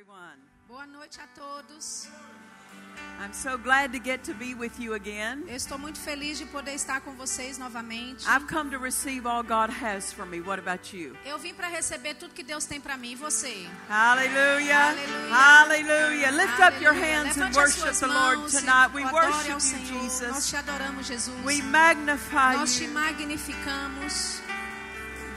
everyone. Boa noite a todos. I'm so glad to get to be with you again. Eu estou muito feliz de poder estar com vocês novamente. I've come to receive all God has for me. What about you? Eu vim para receber tudo que Deus tem para mim e você. Hallelujah. Hallelujah. Lift up your hands and worship the Lord tonight. We worship you, Senhor. Nós Jesus. te adoramos, Jesus. We magnify Nós te you. magnificamos.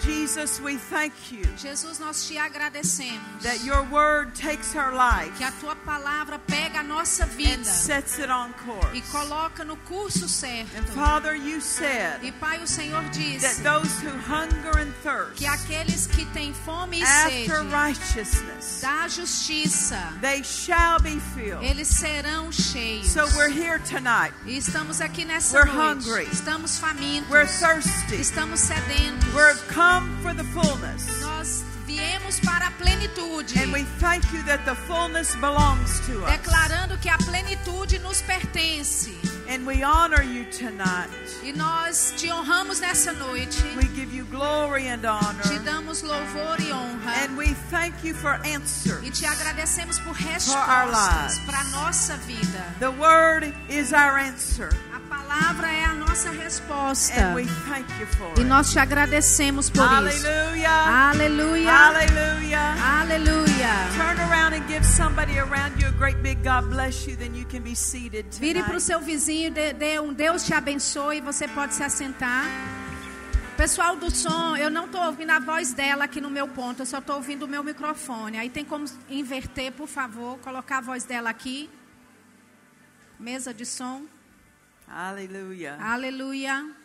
Jesus, we thank you Jesus, nós te agradecemos. that your word takes our life Que a tua palavra pega a nossa and vida sets it on e course. coloca no curso certo. And Father, you said E Pai, o Senhor that disse those who hunger and thirst que aqueles que têm fome e after sede righteousness, da justiça, they shall be filled. eles serão cheios. So we're here tonight. E estamos aqui nessa We're noite. hungry. Estamos famintos. We're thirsty. Estamos sedentos. We're come for the fullness. Nós viemos para a plenitude. And we thank you that the fullness belongs to us. Declarando que a plenitude nos pertence. And we honor you tonight. E nós te honramos nessa noite. We give you glory and Te honor. damos louvor e honra. And we thank you for E answers. te agradecemos por respostas para a nossa vida. The word is our answer. A palavra é a nossa resposta. And we thank you for E nós te agradecemos por isso. Aleluia. Hallelujah. Aleluia. Turn around and give somebody around you a great big God bless you. Then you can be seated Vire para o seu vizinho, dê, dê um Deus te abençoe, você pode se assentar. Pessoal do som, eu não estou ouvindo a voz dela aqui no meu ponto, eu só estou ouvindo o meu microfone. Aí tem como inverter, por favor, colocar a voz dela aqui. Mesa de som. Hallelujah. Aleluia.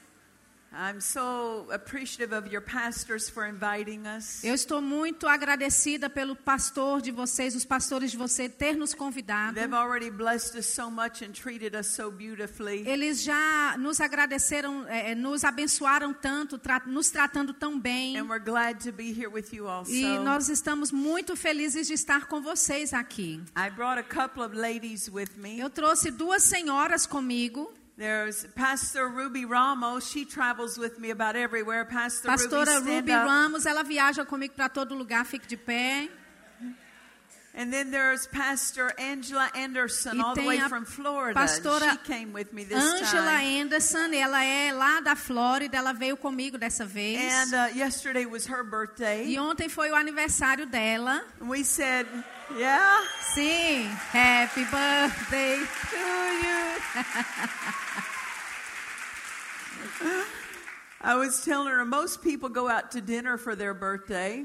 I'm so appreciative of your pastors for inviting us. Eu estou muito agradecida pelo pastor de vocês, os pastores de você, ter nos convidado. They've already blessed us so much and treated us so beautifully. Eles já nos agradeceram, eh, nos abençoaram tanto, tra nos tratando tão bem. And we're glad to be here with you also. E nós estamos muito felizes de estar com vocês aqui. I brought a couple of ladies with me. Eu trouxe duas senhoras comigo. There's Pastor Ruby Ramos. She travels with me about everywhere. Pastor Pastora Ruby, Ruby. Ramos, ela viaja comigo para todo lugar, fique de pé. And then there's Pastor Angela Anderson, all the way from Florida. pastora she came with me this Angela time. Anderson, ela é lá da Flórida, ela veio comigo dessa vez. And uh, yesterday was her birthday. E ontem foi o aniversário dela. We said, yeah. Sim, happy birthday to you.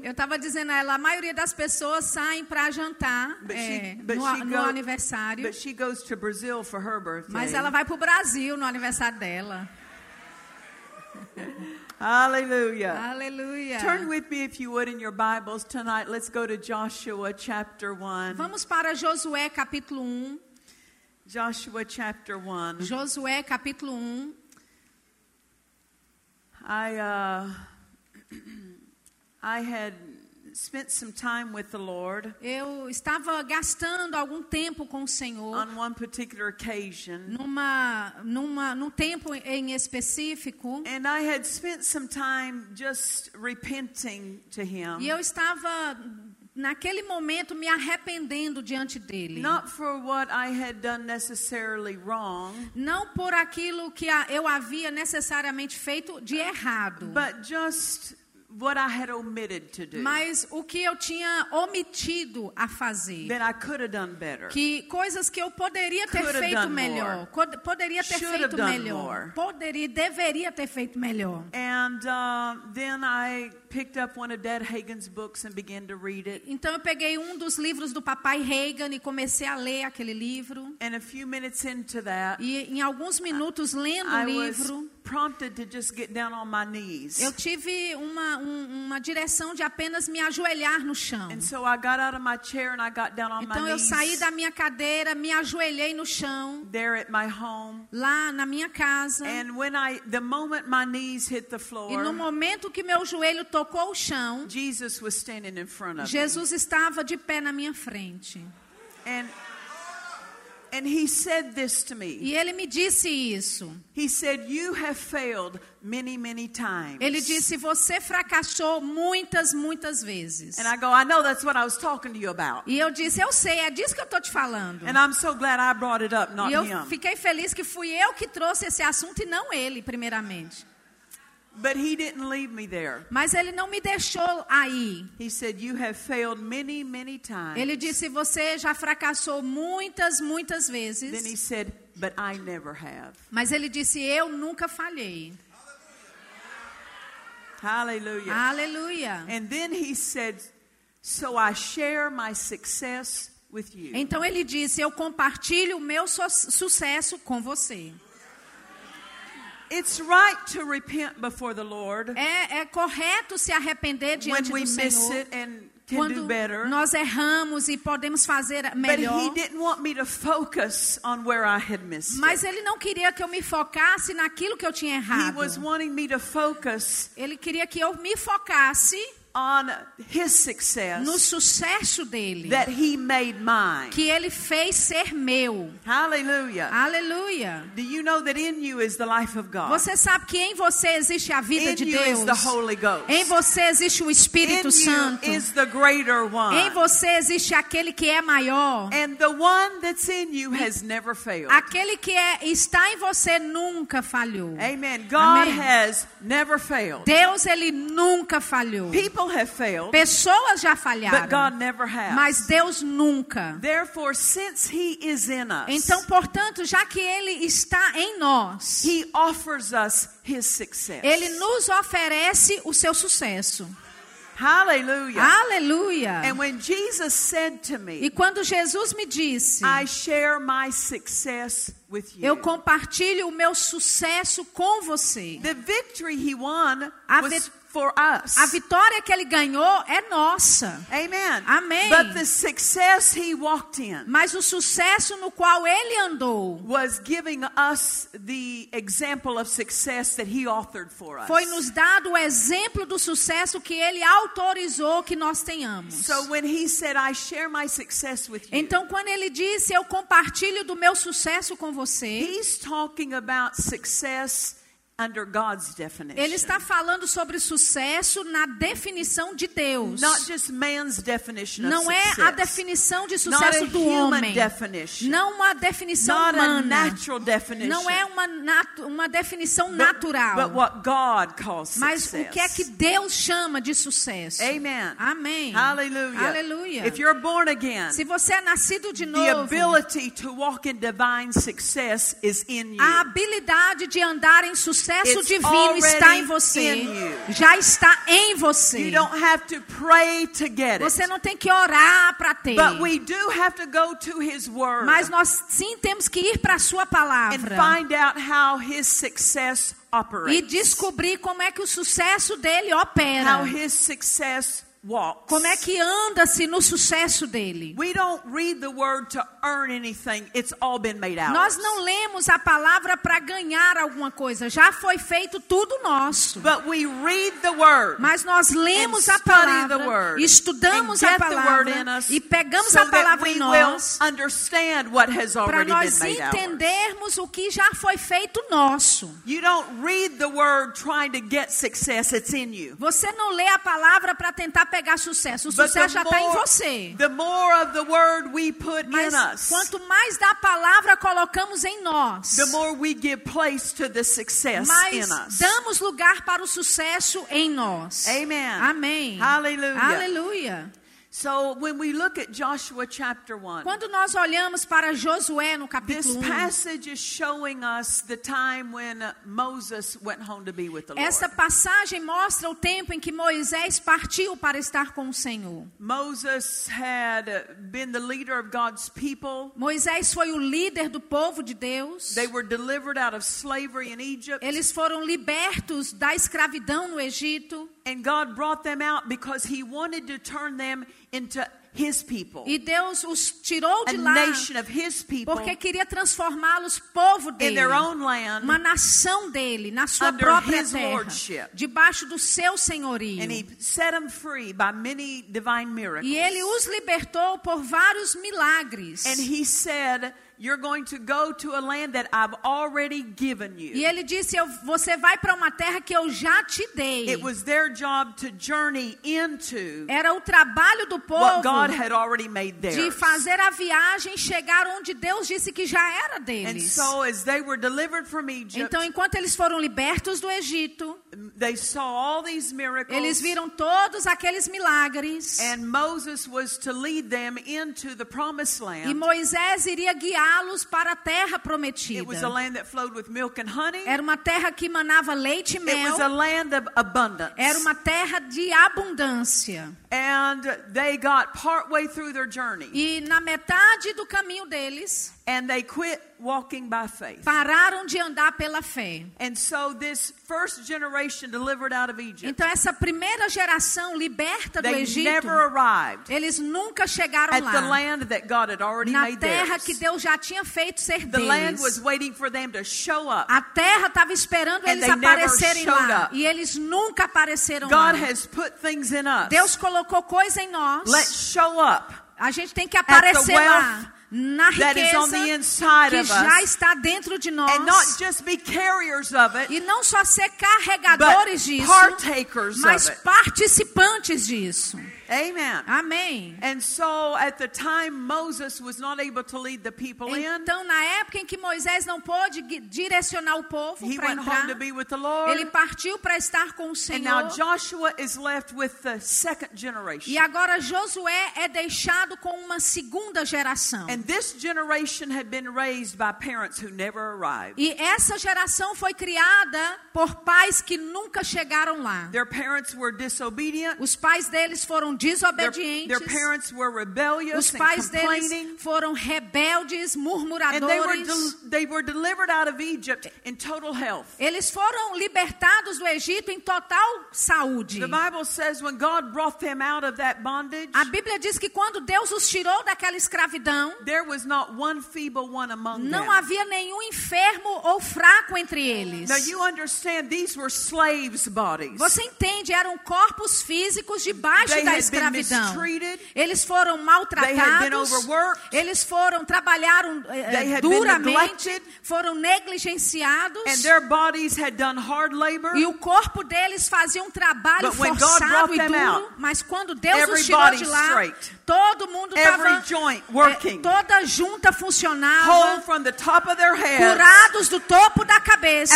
Eu estava dizendo a ela, a maioria das pessoas saem para jantar But é, she, but no, she no go- aniversário. but she goes to Brazil for her birthday. Mas ela vai para o Brasil no aniversário dela. Hallelujah. Aleluia. Turn with me, if you would, in your Bibles tonight. Let's go to Joshua chapter 1. Vamos para Josué capítulo 1. Joshua chapter 1. Josué capítulo 1. I, uh, I had spent some time with the Lord Eu estava gastando algum tempo com o Senhor. on one particular occasion. Numa, numa, num tempo em específico. And I had spent some time just repenting to Him. E eu estava, naquele momento, me arrependendo diante dele. Not for what I had done necessarily wrong, Não por aquilo que eu havia necessariamente feito de errado. but just what I had omitted to do. Mas o que eu tinha omitido a fazer. that I could have done better. Que coisas que eu poderia ter Could feito melhor. more. Poderia ter Should feito melhor. more. Poderia, deveria ter feito melhor. And uh, then I picked up one of Dad Hagen's books and began to read it. Então eu peguei um dos livros do papai Reagan e comecei a ler aquele livro. And a few minutes into that, E em alguns minutos lendo o I was livro, prompted to just get down on my knees. eu tive uma, um- uma direção de apenas me ajoelhar no chão. And so I got out of my chair and I got down on Então eu saí da minha cadeira, me ajoelhei no chão, there at my home. lá na minha casa. And when I, the moment my knees hit the E no momento que meu joelho tocou o chão, Jesus was standing in front of me. Jesus estava de pé na minha frente. And And he said this to me. E ele me disse isso. He said, You have failed many, many times. Ele disse: Você fracassou muitas, muitas vezes. And I go, I know that's what I was talking to you about. E eu disse: Eu sei, é disso que eu estou te falando. And I'm so glad I brought it up, not E eu him. fiquei feliz que fui eu que trouxe esse assunto e não ele, primeiramente. But he didn't leave me there. Mas ele não me deixou aí. He said, You have failed many, many times. Ele disse: Você já fracassou muitas, muitas Then he vezes. said, But I never have. Mas ele disse: Eu nunca falhei. Hallelujah. Aleluia. And then he said, So I share my success with you. Então ele disse: Eu compartilho o meu su- sucesso com você. It's right to repent before the Lord É, é correto se arrepender when diante we do miss Senhor it and can do quando better. nós erramos e podemos fazer But he melhor. didn't want me to focus on where I had missed Mas ele não queria que eu me focasse naquilo que eu tinha He errado. was wanting me to focus Ele queria que eu me focasse on his success no sucesso dele, that he made mine. que ele fez ser meu. Hallelujah. Aleluia. Do you know that in you is the life of God? Você sabe que em você existe a vida In de you is Deus. the Holy Ghost. Em você existe o In Espírito you Santo. is the greater one. Em você existe aquele que é maior. And the one that's in you has never failed. Aquele que é, está em você nunca falhou. Amen. God Amém. has never failed. Deus ele nunca falhou. People failed, Pessoas já but falharam, God never has. mas Deus nunca. Therefore, since He is in us, Então, portanto, já que ele está em nós, He offers us His success. ele nos oferece o seu sucesso. Hallelujah. Aleluia. And when Jesus said to E me, quando Jesus me disse, I share my success with you. eu compartilho o meu sucesso com você. The victory He won A was for us. A vitória que ele ganhou é nossa. Amen. Amém. But the success He walked in Mas o sucesso no qual ele andou was giving us the example of success that He authored for us. foi nos dado o exemplo do sucesso que ele autorizou que nós tenhamos. So when He said, I share my success with you, Então, quando ele disse, eu compartilho do meu sucesso com você, He's talking about success under God's definition. ele está falando sobre sucesso na definição de Deus. Not just man's definition of Não é success. a definição de Not sucesso a do human homem. definition. Não uma definição Not a humana. natural definition. Não é uma, natu- uma definição but, natural. But what God calls Mas success. o que é que Deus chama de sucesso? Amen. Amém. Hallelujah. Aleluia. If you're born again, Se você é nascido de the novo, ability to walk in divine success is in you. a habilidade de andar em sucesso It's divino está em você. Já está em você. You don't have to pray to get it. Você não tem que orar para ter. But we do have to go to His Word Mas nós sim temos que ir para a sua and palavra find out how His success e descobrir como é que o sucesso dele opera. How His success walks. Como é que anda-se no sucesso dele. We don't read the Word to earn anything. It's all been made out. Nós não lemos a palavra para ganhar alguma coisa. Já foi feito tudo nosso. But we read the Word. Mas nós lemos a palavra, the word, estudamos a palavra us e pegamos so a palavra em nós understand what has para already nós been made ours. entendermos o que já foi feito nosso. You don't read the word trying to get success, it's in you. Você não lê a palavra para tentar pegar sucesso. O sucesso já the está em more, você. the more of the word we put Mas in us, quanto mais da palavra colocamos em nós, the more we give place to the success in mais us. damos lugar para o sucesso em nós. Amen. Amém. Hallelujah. Aleluia. So when we look at Joshua chapter 1, Quando nós olhamos para Josué no this capítulo 1, passage is showing us the time when uh, Moses went home to be with the Lord. essa passagem mostra o tempo em que Moisés partiu para estar com o Senhor. Moses had been the leader of God's people. Moisés foi o líder do povo de Deus. They were delivered out of slavery in Egypt. Eles foram libertos da escravidão no Egito. And God brought them out because He wanted to turn them into his people, E Deus os tirou de lá nation of his people, porque queria transformá-los povo in dele. their own land, Uma nação dele, na sua própria his terra, lordship. debaixo do seu senhorio. and he set them free by many divine miracles. E ele os libertou por vários milagres. And he said, You're going to go to a land that I've already given E ele disse: Você vai para uma terra que eu já te dei. It was their job to journey into Era o trabalho do what povo God had already made de fazer a viagem chegar onde Deus disse que já era And deles. so, as they were delivered from Egypt, Então, enquanto eles foram libertos do Egito, they saw all these miracles. eles viram todos aqueles milagres. And Moses was to lead them into the promised E land. Moisés iria para a terra prometida. It was a land that flowed with milk and honey. Era uma terra que manava leite e It mel. was a land of abundance. Era uma terra de abundância. And they got partway through their journey. E na metade do caminho deles, And they quit walking by faith. pararam de andar pela fé. And so this first generation delivered out of Egypt, Então essa primeira geração liberta do they Egito, never arrived eles nunca chegaram at the lá. land that God had already Na made terra theirs. que Deus já tinha feito ser The land was waiting for them to show up. A terra estava esperando And eles aparecerem lá. up. E eles nunca apareceram lá. God has put things in us. Deus colocou coisa em nós. Let's show up A gente tem que aparecer lá. Na riqueza que já está dentro de nós. and not just be carriers of it, E não só ser carregadores disso, partakers mas participantes disso. Amen. Amém. And so at the time Moses was not able to lead the people in, Então, na época em que Moisés não pôde direcionar o povo he para went home entrar, to be with the Lord. ele partiu para estar com o And now Senhor. Joshua is left with the second generation. E agora Josué é deixado com uma segunda geração. And this generation had been raised by parents who never arrived. E essa geração foi criada por pais que nunca chegaram lá. Their parents were disobedient. Os pais deles foram Their, desobedientes. their parents were rebellious Os and pais deles foram rebeldes, And they were, murmuradores. del- they were delivered out of Egypt in total health. Eles foram libertados do Egito em total saúde. The Bible says when God brought them out of that bondage, A Bíblia diz que quando Deus os tirou daquela escravidão, there was not one feeble one among não havia nenhum enfermo ou fraco entre eles. Now you understand these were slaves' bodies. Você entende? Eram corpos físicos debaixo They da escravidão. Eles foram maltratados. Eles foram trabalharam eh, eh, duramente. Foram negligenciados. E o corpo deles fazia um trabalho But forçado e duro, out, mas quando Deus os tirou de lá, straight. todo mundo estava working. toda junta funcionava, curados do topo da cabeça,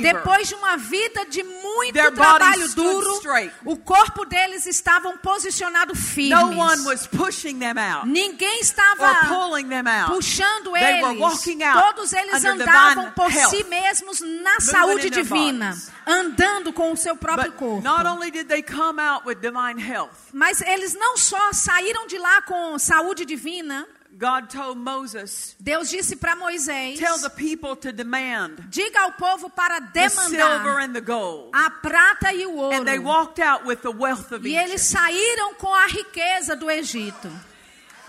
depois de uma vida de muito trabalho duro, straight. o corpo deles estava posicionado firmes. No one was pushing them out Ninguém estava pulling them out. puxando They were eles. walking out Todos eles andavam por health, si mesmos na saúde divina, andando com o seu próprio But corpo. not only did they come out with divine health, Mas eles não só saíram de lá com saúde divina, Moses, Deus disse para Moisés: Tell the people to demand diga ao povo para demandar and the gold. a prata e o ouro. And they walked out with the wealth of E eles saíram com a riqueza do Egito.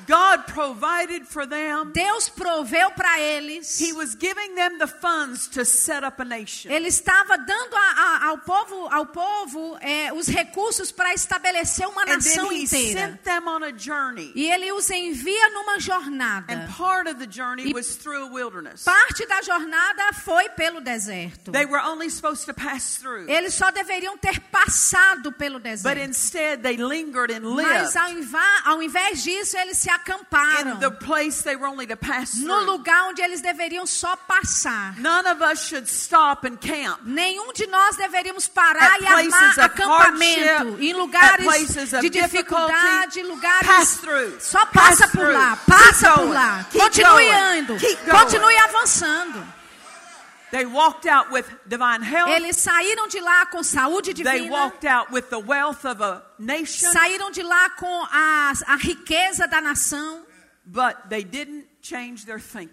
God provided for them. Deus proveu para eles. He was giving them the funds to set up a nation. Ele estava dando a- a- ao povo, ao povo eh, os recursos para estabelecer uma And nação he inteira. sent them on a journey. E ele os envia numa jornada. And part of the journey E- was through a wilderness. Parte da jornada foi pelo deserto. They were only supposed to pass through. Eles só deveriam ter passado pelo But deserto. instead, they lingered and Mas lived ao, inva- ao invés disso, eles se acamparam in the place they were only to pass no lugar onde eles deveriam só passar. None of us should stop and camp. Nenhum de nós deveríamos parar e armar acampamento em lugares de dificuldade, lugares. Pass through. Só Pass passa por lá, passa por lá. Continue going. continue avançando. They walked out with divine health. Eles saíram de lá com saúde They divina. walked out with the wealth of a nation. Saíram de lá com a, a riqueza da nação. But they didn't.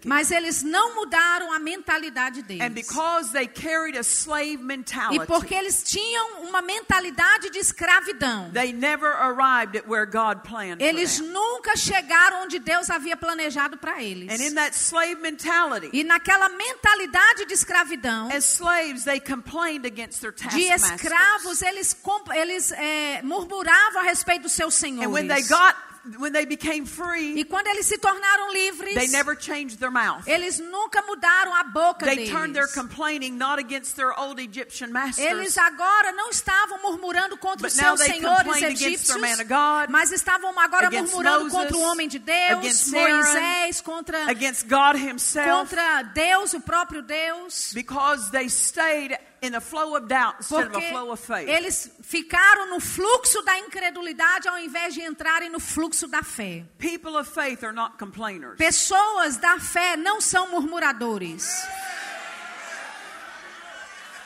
Mas eles não mudaram a mentalidade And deles. because they carried a slave E mentality, porque eles tinham uma mentalidade de escravidão, they never arrived at where God planned for eles nunca chegaram onde Deus havia planejado para eles. And in that slave mentality, E naquela mentalidade de escravidão, as slaves, they complained against their de escravos, eles, eles é, murmuravam a respeito dos seus And when they senhores. got, when they became free, E quando eles se tornaram livres, they never changed their mouth. eles nunca mudaram a boca They turned their deles. complaining not against their old Egyptian masters, Eles agora não estavam murmurando contra os seus they senhores egípcios, God, mas estavam agora murmurando Moses, contra o homem de Deus, Moisés, contra, against God Himself, contra Deus, o próprio Deus. because they stayed in a flow of doubt instead of Porque a flow of faith. eles ficaram no fluxo da incredulidade ao invés de entrarem no fluxo da fé. People of faith are not complainers. Pessoas da fé não são murmuradores.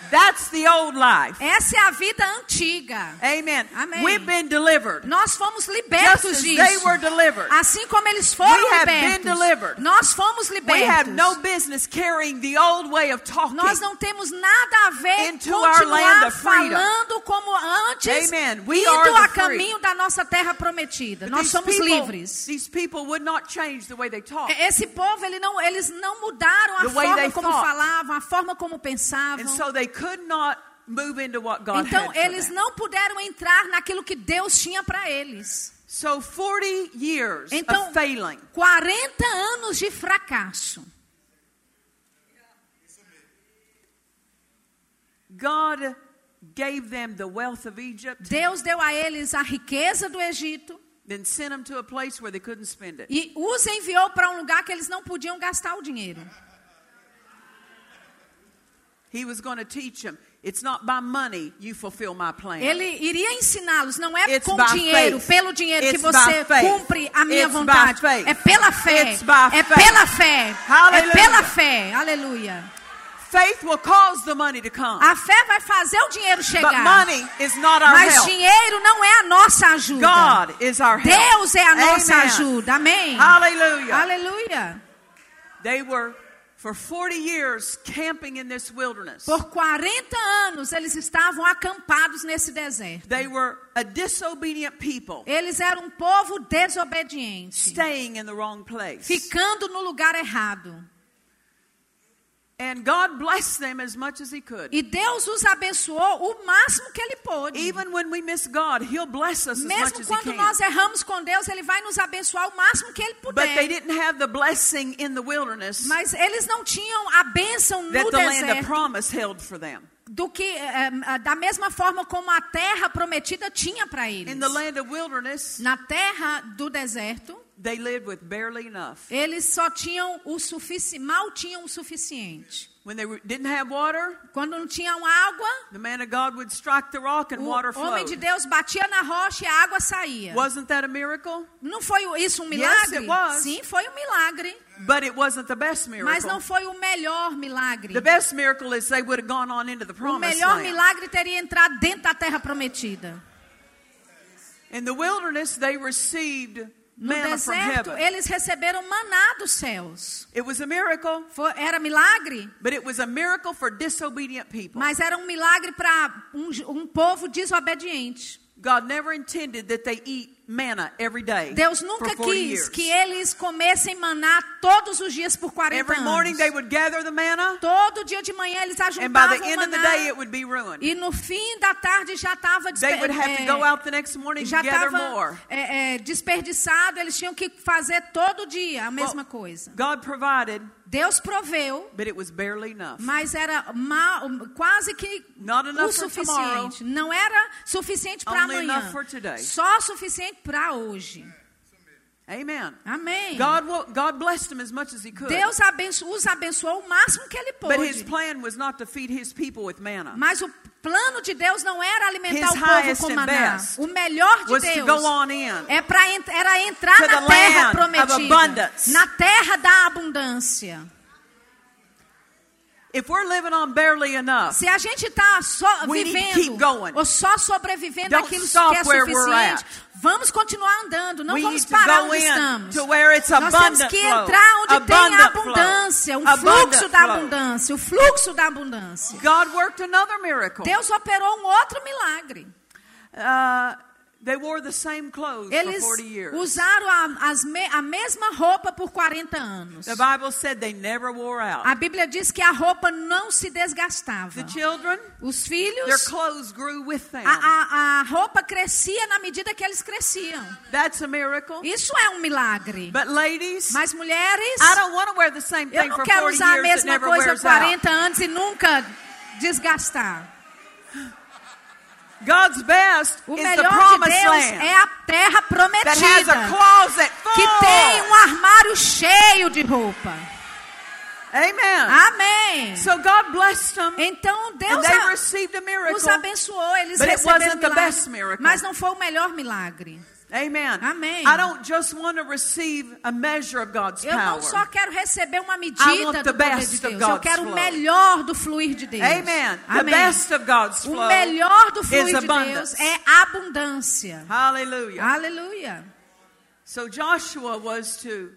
That's the old life. Essa é a vida antiga. Amen. Amém. We've been delivered. Nós fomos Just libertos as they disso. were delivered. Assim como eles foram We have been libertos. delivered. Nós fomos We have libertos. no business carrying the old way of talking. Nós não temos nada a ver Into our land continuar of freedom. falando como antes, Amen. We are indo the a free. caminho da nossa terra prometida. But Nós these somos people, livres. These people would not change the way they talk. Esse povo, ele não, eles não mudaram a The forma they como thought. falavam, a forma como pensavam. And so they could not move into what God Então, eles não puderam entrar naquilo que Deus tinha para eles. So 40 years Então, of failing. 40 anos de fracasso. God gave them the wealth of Egypt, Deus deu a eles a riqueza do Egito then sent them to a place where they couldn't spend it. e os enviou para um lugar que eles não podiam gastar o dinheiro. He was going to teach them, it's not by money you fulfill my plan. Ele iria ensiná-los, não é It's com dinheiro, faith. pelo dinheiro que It's você by faith. cumpre a minha It's vontade. faith. É pela fé. É pela fé. É Hallelujah. pela fé. Aleluia. Faith will cause the money to come. A fé vai fazer o dinheiro But chegar. money is not our Mas help. dinheiro não é a nossa ajuda. God is our help. Deus é a nossa Amen. ajuda. Amém. Hallelujah. Aleluia. They were for 40 years camping in this wilderness. Por 40 anos eles estavam acampados nesse deserto. They were a disobedient people Eles eram um povo desobediente, staying in the wrong place. ficando no lugar errado. And God blessed them as much as He could. E Deus os abençoou o máximo que ele pôde. Even when we miss God, He'll bless us as much Mesmo as He quando can. nós erramos com Deus, ele vai nos abençoar o máximo que ele But they puder. didn't have the blessing in the wilderness Mas eles não tinham a bênção no that the land of deserto promise held for them. do que eh, eh, da mesma forma como a terra prometida tinha para eles. In the land of wilderness, Na terra do deserto, they lived with barely enough. eles só tinham o suficiente, mal tinham o suficiente. When they were- didn't have water, Quando não tinham água, the man of God would strike the rock and o water homem de flowed. Deus batia na rocha e a água saía. Wasn't that a miracle? Não foi isso um Yes, milagre? it was. Sim, foi um milagre. But it wasn't the best Mas não miracle. foi o melhor milagre. The best miracle is they would have gone on into the O promised melhor land. milagre teria entrado dentro da terra prometida. In the wilderness, they received No deserto, eles receberam maná dos céus. It was a miracle, Foi- era milagre, but it was a miracle for disobedient people. mas era um milagre para um, um povo desobediente. God never intended that they eat manna every day Deus for nunca 40 quis years. que eles comessem maná todos os dias por 40 Every morning anos. they would gather the manna, Todo dia de manhã eles and by ajuntavam the o end of the maná. day it would be ruined. E no fim da tarde já estava They would have to go out the next morning já gather estava more. é, é, desperdiçado, eles tinham que fazer todo dia a mesma coisa. God provided, Deus proveu, but it was barely enough. mas era mal, quase que o for tomorrow, suficiente. Não era suficiente para amanhã, só suficiente para hoje. Amen. Amém. God, God blessed them as much as He could. Deus abenço- os abençoou o máximo que ele But His pôde. plan was not to feed His people with manna. Mas o plano de Deus não era alimentar His o povo com maná. O melhor de was to Deus go on in. é pra, era entrar na terra prometida, na terra da abundância. if we're living on barely enough, Se a gente está só vivendo ou só sobrevivendo Don't aquilo que é suficiente, vamos continuar andando, não we vamos parar onde estamos. Nós temos que entrar onde tem Abundant abundância, o fluxo da abundância, o fluxo da abundância. God worked another miracle. Deus operou um outro milagre. Uh, they wore the same clothes Eles for 40 years. usaram a, as me- a mesma roupa por 40 anos. The Bible said they never wore out. A Bíblia diz que a roupa não se desgastava. The children, Os their filhos, clothes grew with them. a, a, a roupa crescia na medida que eles cresciam. That's a miracle. Isso é um milagre. But ladies, Mas mulheres, I don't want to wear the same eu thing não for quero 40 usar a mesma coisa wears 40 out. anos e nunca desgastar. God's best O is the melhor de promised Deus land é a terra that has a prometida, que tem um armário cheio de roupa. Amen. Amém. So God blessed them, Então and Deus they a- received a miracle. os abençoou, eles But it receberam wasn't the milagre, best miracle. mas não foi o melhor milagre. Amen. Amém. I don't just want to receive a measure of God's Eu não power. só quero receber uma medida do the poder de Deus. Eu quero o melhor do fluir de Deus. Amen. The Amém. best of God's O flow melhor do fluir de Deus é abundância. Hallelujah. Aleluia. So Joshua was to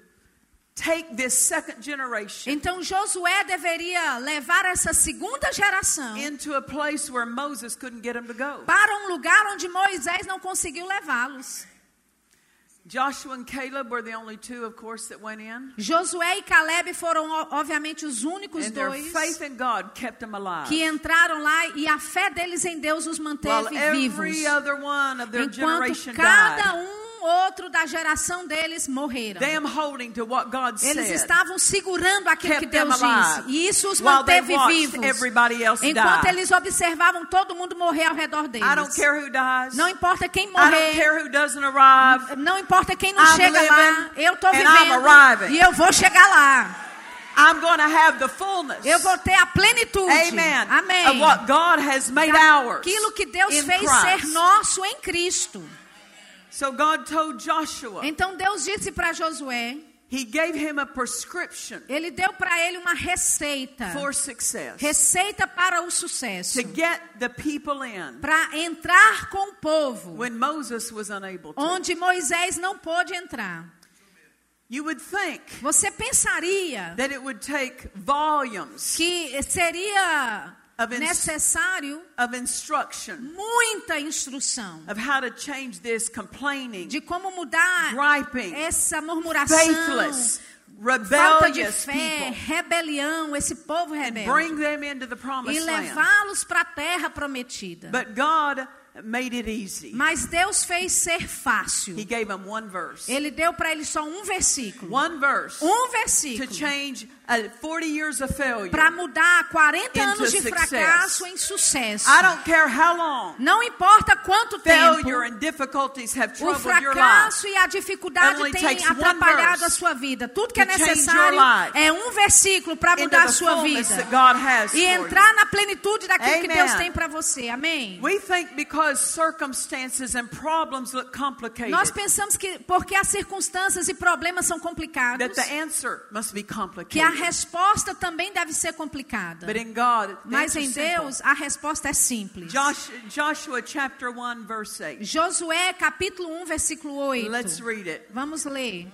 take this second generation Então Josué deveria levar essa segunda geração into a place where Moses couldn't get him to go. para um lugar onde Moisés não conseguiu levá-los. Josué e Caleb foram obviamente os únicos And dois faith in God kept them alive. que entraram lá e a fé deles em Deus os While manteve vivos. every other one of their Enquanto generation cada um outro da geração deles morreram. Eles estavam segurando aquilo que Deus disse. E isso os manteve vivos. Enquanto eles observavam todo mundo morrer ao redor deles. Não importa quem morrer. Não importa quem não chega lá. Eu estou vivendo. E eu vou chegar lá. I'm going to have the fullness. Eu vou ter a plenitude. Amen. Amém. Of what God has made ours. Aquilo que Deus fez Christ. ser nosso em Cristo. So God told Joshua, Então Deus disse para Josué, He gave him a prescription ele deu para ele uma receita. for success. Receita para o sucesso. To get the people in Para entrar com o povo. when Moses was unable to. Onde Moisés não pôde entrar. You would think Você pensaria that it would take volumes que seria Of necessário of instruction muita instrução of how to change this complaining, de como mudar griping, essa murmuração, faithless, falta de fé, rebelião, esse povo rebelde bring them into the e levá-los para a terra prometida. But God made it easy. Mas Deus fez ser fácil. He gave them one verse. Ele deu para eles só um versículo. One verse Um to versículo change 40 years of failure. para mudar 40 Into anos de fracasso em sucesso. I don't care how long Não importa quanto tempo failure and difficulties have o fracasso e a dificuldade têm atrapalhado a sua vida. Tudo que é to change necessário é um versículo para mudar a the sua vida that God has e for entrar na plenitude daquilo que. Deus tem para você. Amém. you. We think because circumstances and problems look complicated Nós pensamos que porque as circunstâncias e problemas são complicados, that the answer must be que a complicated. Resposta também deve ser complicada. But in God, Mas em is simple. Deus a resposta é simples. Josh, Joshua chapter 1 verse 8. Josué capítulo 1 versículo 8. Let's read it. Vamos ler.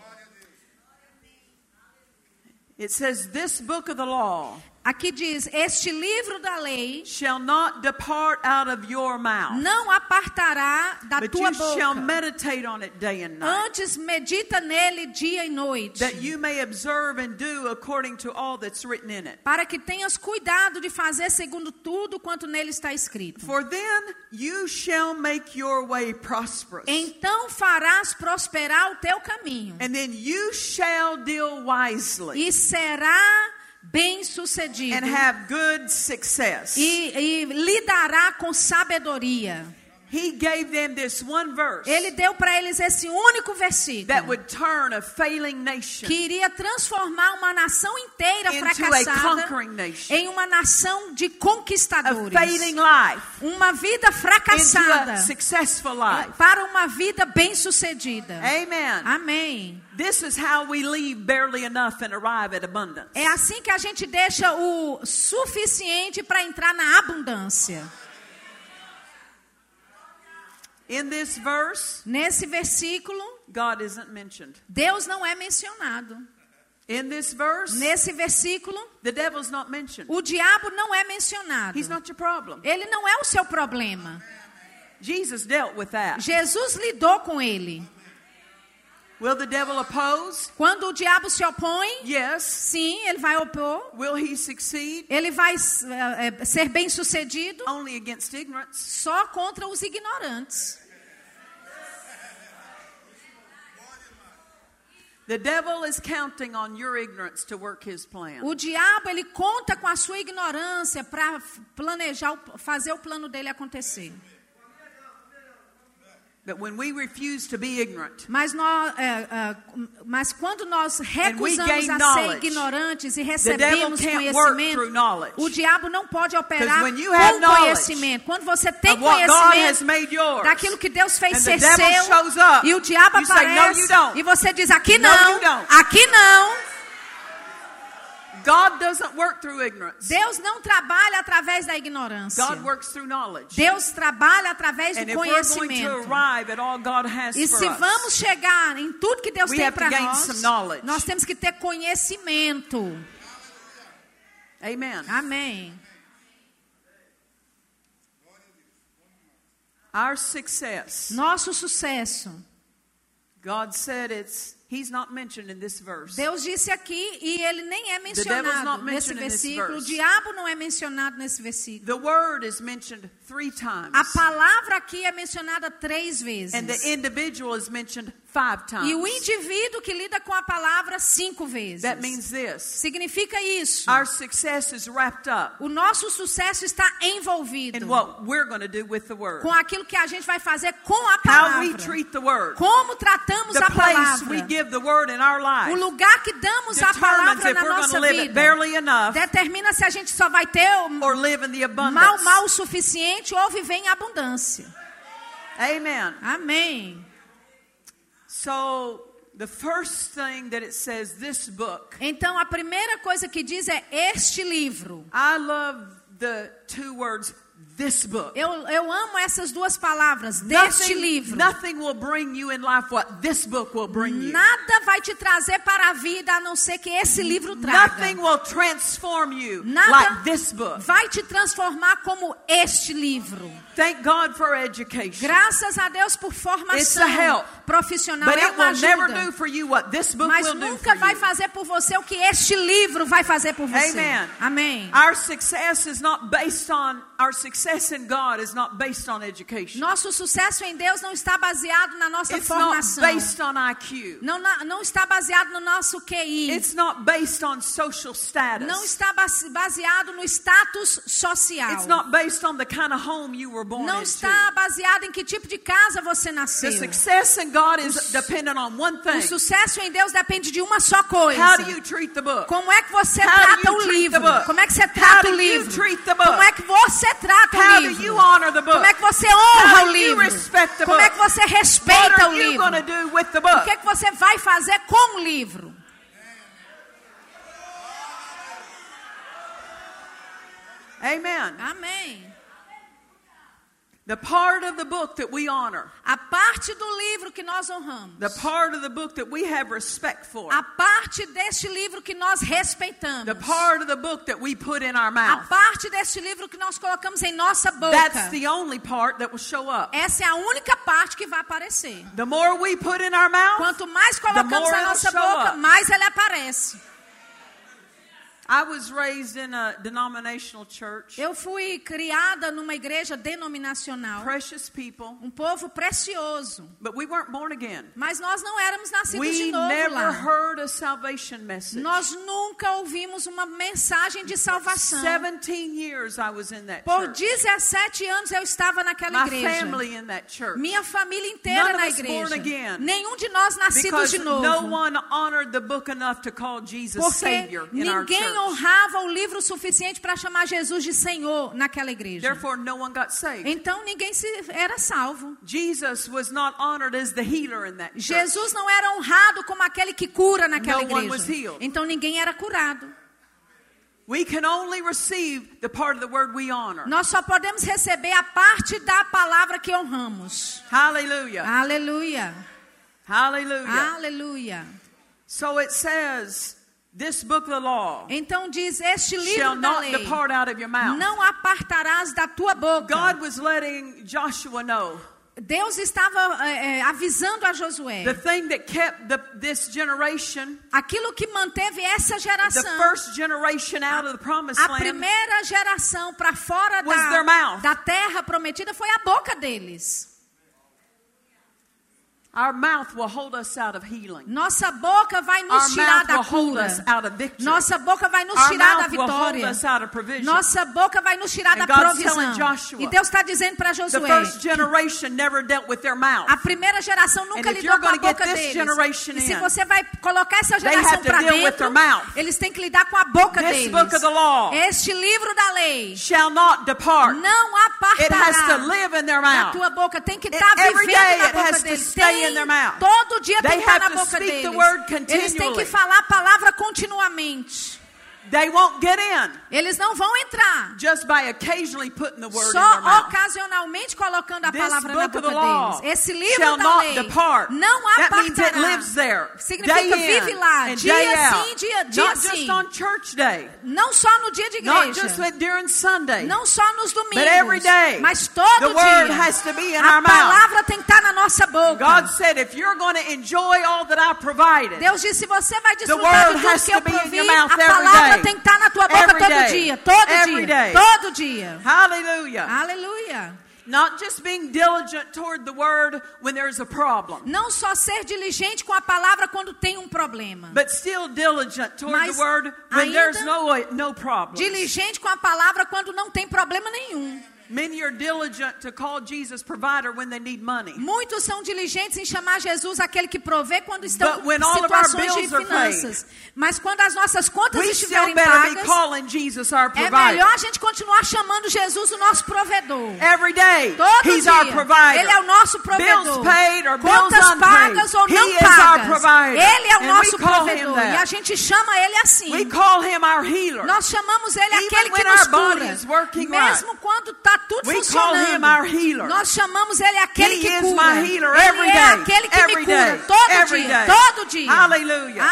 It says, This book of the law Aqui diz: Este livro da lei shall not depart out of your mouth, não apartará da but tua you shall boca. meditate on it day and night, Antes medita nele dia e noite, that you may observe and do according to all that's written in it. para que tenhas cuidado de fazer segundo tudo quanto nele está escrito. For then you shall make your way prosperous, Então farás prosperar o teu caminho and then you shall deal wisely e será bem sucedido and have good success. e, e lidará com sabedoria. He gave them this one verse Ele deu para eles esse único versículo that would turn a failing nation que iria transformar uma nação inteira into a fracassada conquering nation, em uma nação de a conquistadores. failing life Uma vida into fracassada a successful life. para uma vida bem-sucedida. Amen. Amém. This is how we leave barely enough and arrive at abundance. É assim que a gente deixa o suficiente para entrar na abundância. In this verse, Nesse versículo, God isn't mentioned. Deus não é mencionado. In this verse, Nesse versículo, the devil's not mentioned. o diabo não é mencionado. He's not your problem. Ele não é o seu problema. Jesus dealt with that. Jesus lidou com ele. Will the devil oppose? Quando o diabo se opõe, Yes. sim, ele vai opor. Will he succeed? Ele vai eh, ser bem sucedido Only against ignorance. só contra os ignorantes. The devil is counting on your ignorance to work his plan. O diabo ele conta com a sua ignorância para planejar, fazer o plano dele acontecer. But when we refuse to be ignorant, Mas, nós, é, é, mas quando nós recusamos a ser ignorantes e recebemos conhecimento, o diabo não pode operar com conhecimento. Quando você tem conhecimento daquilo que Deus fez ser seu, up, e o diabo say, "No, aparece don't." e você diz aqui não, aqui não. God doesn't work through ignorance. Deus não trabalha através da ignorância. God works through knowledge. Deus trabalha através And do conhecimento. E se vamos chegar em tudo que Deus tem para nós, nós temos que ter conhecimento. Amen. Amém. Our success, Nosso sucesso. God said it's He's not mentioned in this verse. Deus disse aqui e ele nem é mencionado not nesse mentioned in this versículo. O diabo não é mencionado nesse versículo. The word is mentioned three times, A palavra aqui é mencionada três vezes. Five times. E o indivíduo que lida com a palavra cinco vezes. That means this: Significa isso. our success is wrapped up O nosso sucesso está envolvido in what we're going to do with the word, com aquilo que a gente vai fazer com a how we palavra. treat the word, Como tratamos the a place palavra. we give the word in our O life. lugar que damos a palavra na nossa vida barely enough determina se a gente só vai ter o or live in the mal, abundance. mal o suficiente ou viver em abundância. Amen. Amém. So the first thing that it says, this book. Então a primeira coisa que diz é este livro. I love the two words, this book. Eu, eu amo essas duas palavras, deste livro. nothing will bring you in life what this book will bring you. Nada vai te trazer para a vida a não ser que esse livro traga. Nothing will transform you Nada like this book. vai te transformar como este livro. Thank God for education. Graças a Deus por It's a formação help. profissional. But é it uma will never ajuda. do for you what this book Mas will do nunca for vai you. fazer por você o que este livro vai fazer por você. Amen. Amém. Our success is not based on our success in God is not based on education. Nosso sucesso em Deus não está baseado na nossa It's not formação. based on IQ. Não, não está baseado no nosso QI. It's not based on social status. Não está base- baseado no status social. It's not based on the kind of home you were born Não está baseado em que tipo de casa você nasceu. The success in God is dependent on one O thing. sucesso em Deus depende de uma só coisa. How do you treat the book? Como é que você How do trata o livro? Como é que você How trata do o you livro? treat the book? Como é que você trata O livro? Como é que você honra How o livro? Como é que você respeita o livro? O que, é que você vai fazer com o livro? Amen. Amém. The part of the book that we honor, A parte do livro que nós honramos. the part of the book that we have respect for, A parte deste livro que nós respeitamos. the part of the book that we put in our A mouth, parte deste livro que nós colocamos em nossa boca. that's the only part that will show up. Essa é a única parte que vai aparecer. The more we put in our mouth, Quanto mais colocamos na nossa boca, up. mais ele aparece. I was raised in a denominational church, Eu fui criada numa igreja denominacional, precious people, um povo precioso, but we weren't born again. mas nós não éramos nascidos de We novo never lá. heard a salvation message. Nós nunca ouvimos uma mensagem de salvação. 17 years I was in that Por church. 17 anos eu estava naquela My igreja. family in that church. Minha família inteira None of na born igreja. again. Nenhum de nós nascidos Because de novo. no one honored the book enough to call Jesus Porque Savior in our ninguém honrava o livro suficiente para chamar Jesus de Senhor naquela igreja. Therefore, no one got saved. Então ninguém se era salvo. Jesus was not honored as the healer in that church. Jesus não era honrado como aquele que cura naquela igreja. Então ninguém era curado. We can only receive the part of the word we honor. Nós só podemos receber a parte da palavra que honramos. Hallelujah. Aleluia. Hallelujah. Aleluia. So it says, this book of the law Então diz este shall livro da not lei. depart out of your mouth. Não apartarás da tua boca. God was letting Joshua know Deus estava eh, eh, avisando a Josué. the thing that kept the, this generation, Aquilo que manteve essa the geração, first generation out of the promised a land, primeira geração para fora da, da terra prometida foi a boca deles. our mouth will hold us out of healing. Nossa boca vai Our nos tirar mouth da will hold cura. us out of victory. Nossa boca vai nos Our tirar da mouth will hold vitória. us out of provision. Nossa boca vai nos tirar da provisão. E Deus está dizendo para The Josué: first generation never dealt with their mouth. a primeira geração nunca lidou com a boca this deles. generation E se você vai colocar essa geração para dentro, their mouth. eles têm que lidar com a boca This deles. book of the law Este livro da lei shall not depart. não It has to apartará live in their da mouth. tua boca. Tem que It- estar vivendo na boca deles. Todo dia tem que estar na boca deles. Eles têm que falar a palavra continuamente. They won't get in Eles não vão entrar. just by occasionally putting the word in their Só mouth. ocasionalmente colocando a This palavra na book of boca deles. Esse livro shall da not lei depart. não That means it apartará. lives there, Significa day vive lá, dia sim, dia, dia Not sim. just on church day, Não só no dia de not igreja. just when- during Sunday, Não só nos domingos. but every day. Mas todo The word dia. has to be in a our mouth. palavra tem que estar na nossa boca. God said, if you're going to enjoy all that I provided, Deus disse: se você vai desfrutar word de tudo que eu provi, mouth a palavra day. tem que estar na tua boca Every todo day. dia. Todo Every dia. day. Todo dia. hallelujah. Aleluia. Not just being diligent toward the word when there's a problem, Não só ser diligente com a palavra quando tem um problema. but still diligent toward Mas the word when there's no no problem. Diligente com a palavra quando não tem problema nenhum. Many are diligent to call Jesus provider when they need money. Muitos são diligentes em chamar Jesus aquele que provê quando estão em situações de finanças. Mas quando as nossas contas estiverem pagas, calling Jesus our é melhor a gente continuar chamando Jesus o nosso provedor. Every day, Todo He's dia. our provider. Ele é o nosso provedor. Bills paid or bills Contas unpaid. pagas ou He não pagas. Nosso provedor. E a gente chama ele assim. Nós chamamos ele Even aquele que nos cura. Mesmo quando está tudo We call funcionando. him our healer. Nós chamamos ele aquele He que cura. ele é day. aquele que me cura day. todo dia. day. Todo dia. Aleluia.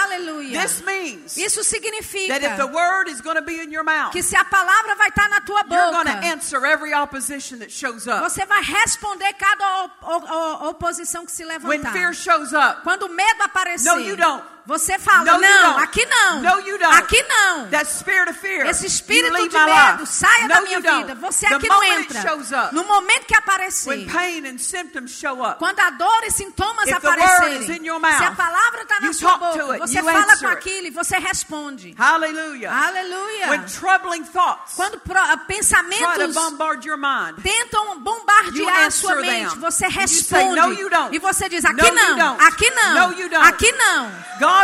Means Isso significa that if the word is going to be in your mouth, que se a palavra vai estar na tua boca, answer every opposition that shows up. você vai responder cada oposição que se When levantar. fear shows up, Quando o medo aparecer, No, you don't. Você fala, No, não, aqui não, No, aqui não. that spirit of fear, Esse espírito de medo, saia no, da minha vida. Você the aqui não entra. No momento que aparecer, when pain and symptoms show up, quando a dor e sintomas aparecerem, mouth, se a palavra está na sua boca, it, você fala com aquilo e você responde. Aleluia. Thoughts Quando ah, pensamentos mind, tentam bombardear a sua mente, them. você say, responde. "No, you don't. E você diz, aqui não, aqui não, No, you don't." aqui não. God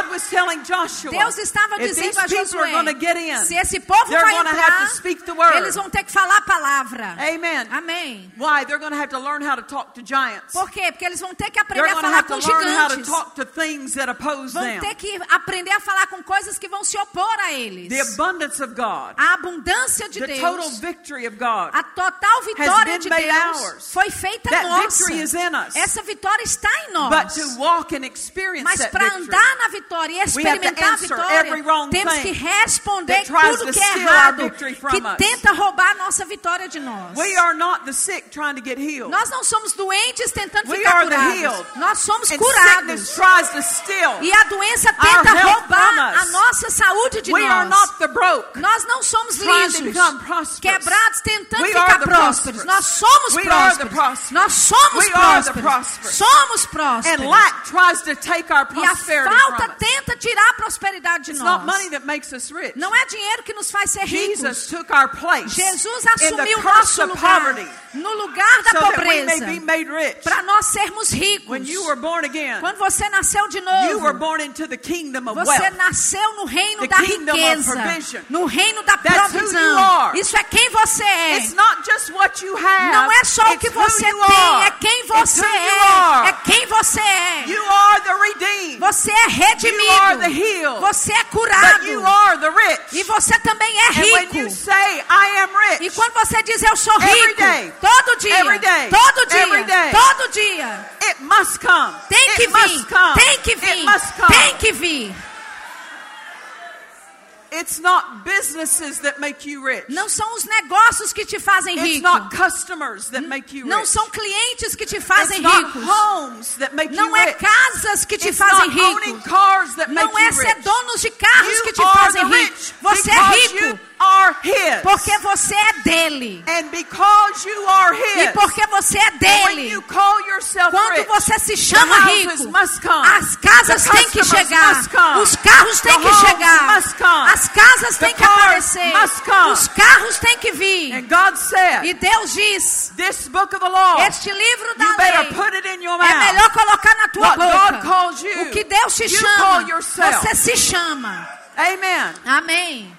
Deus estava dizendo a to Josué, in, se esse povo they're vai going to have entrar, to speak the word. eles vão ter que falar a palavra. Amen. Amém. Why? They're going to have to learn how to talk to giants. Por quê? Porque eles vão ter que aprender a to falar to com learn how to gigantes. talk to things that oppose Vão ter que aprender a falar com coisas que vão se opor a eles. The abundance of God, A abundância de the total Deus, victory of God. a total vitória de Deus ours. foi feita That nossa. victory is in us. Essa vitória está em But nós. to walk and experience Mas para andar na vitória e experimentar a vitória, temos que responder tudo que é errado, que tenta roubar a nossa vitória de nós. we are not the sick trying to get healed. Nós não somos doentes tentando We ficar curados. Nós somos curados. E a doença tenta roubar a nossa saúde de nós. Nós não somos lisos, quebrados, tentando ficar prósperos. Nós somos prósperos. Nós somos prósperos. Somos And prósperos. lack tries to take our E a falta tenta tirar a prosperidade de It's not nós. money that makes us rich. Não é dinheiro que nos faz ser ricos. Jesus took our place Jesus assumiu curse nosso lugar poverty no lugar da so pobreza para nós sermos ricos. When you were born again, Quando você nasceu de novo, born into the kingdom of você nasceu no reino The da riqueza, provision. no reino da provisão. Isso é quem você é. It's not just what you have. Não é só o que você tem, é quem você é. É quem você é. Você é redimido. Você é curado. you are the rich. E você também é rico. E quando você diz eu sou rico, todo dia, todo dia, todo dia, it must come. tem que vir, tem que vir, tem que vir. It's not businesses that make you rich. Não são os negócios que te fazem It's rico. not customers that make you Não rich. são clientes que te It's fazem not ricos. homes that make Não you é rich. casas que te It's fazem not rico. cars that make Não é ser donos de carros You que te fazem rico. Você é rico are his. porque você é dele. And because you are E his. porque você é when dele. you call yourself Quando rich, você se chama rico, must come. as casas têm que chegar, must come. os carros têm que chegar, must come. as casas têm que aparecer, must come. os carros têm que vir. And God said, E Deus diz: this book of the law, Este livro da you better lei put it in your é mouth. melhor colocar na tua What God boca. calls you, O que Deus te you chama, call yourself. você se chama. Amen. Amém.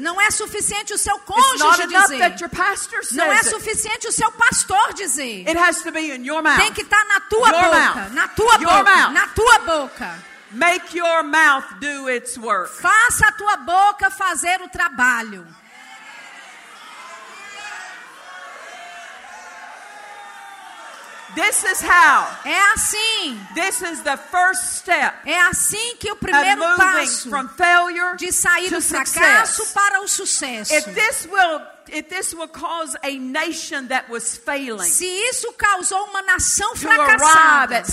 Não é suficiente o seu It's not cônjuge enough dizer. that your pastor says Não é suficiente o seu pastor dizer. It has to be in your mouth. Tem que estar na tua Your boca, mouth. na tua Your boca, mouth. na tua boca. Make your mouth do its work. Faça a tua boca fazer o trabalho. This is how. É assim. This is the first step É assim que o primeiro passo from failure de sair do fracasso success. para o sucesso. If this will if this will cause a nation that was failing Se isso causou uma nação fracassada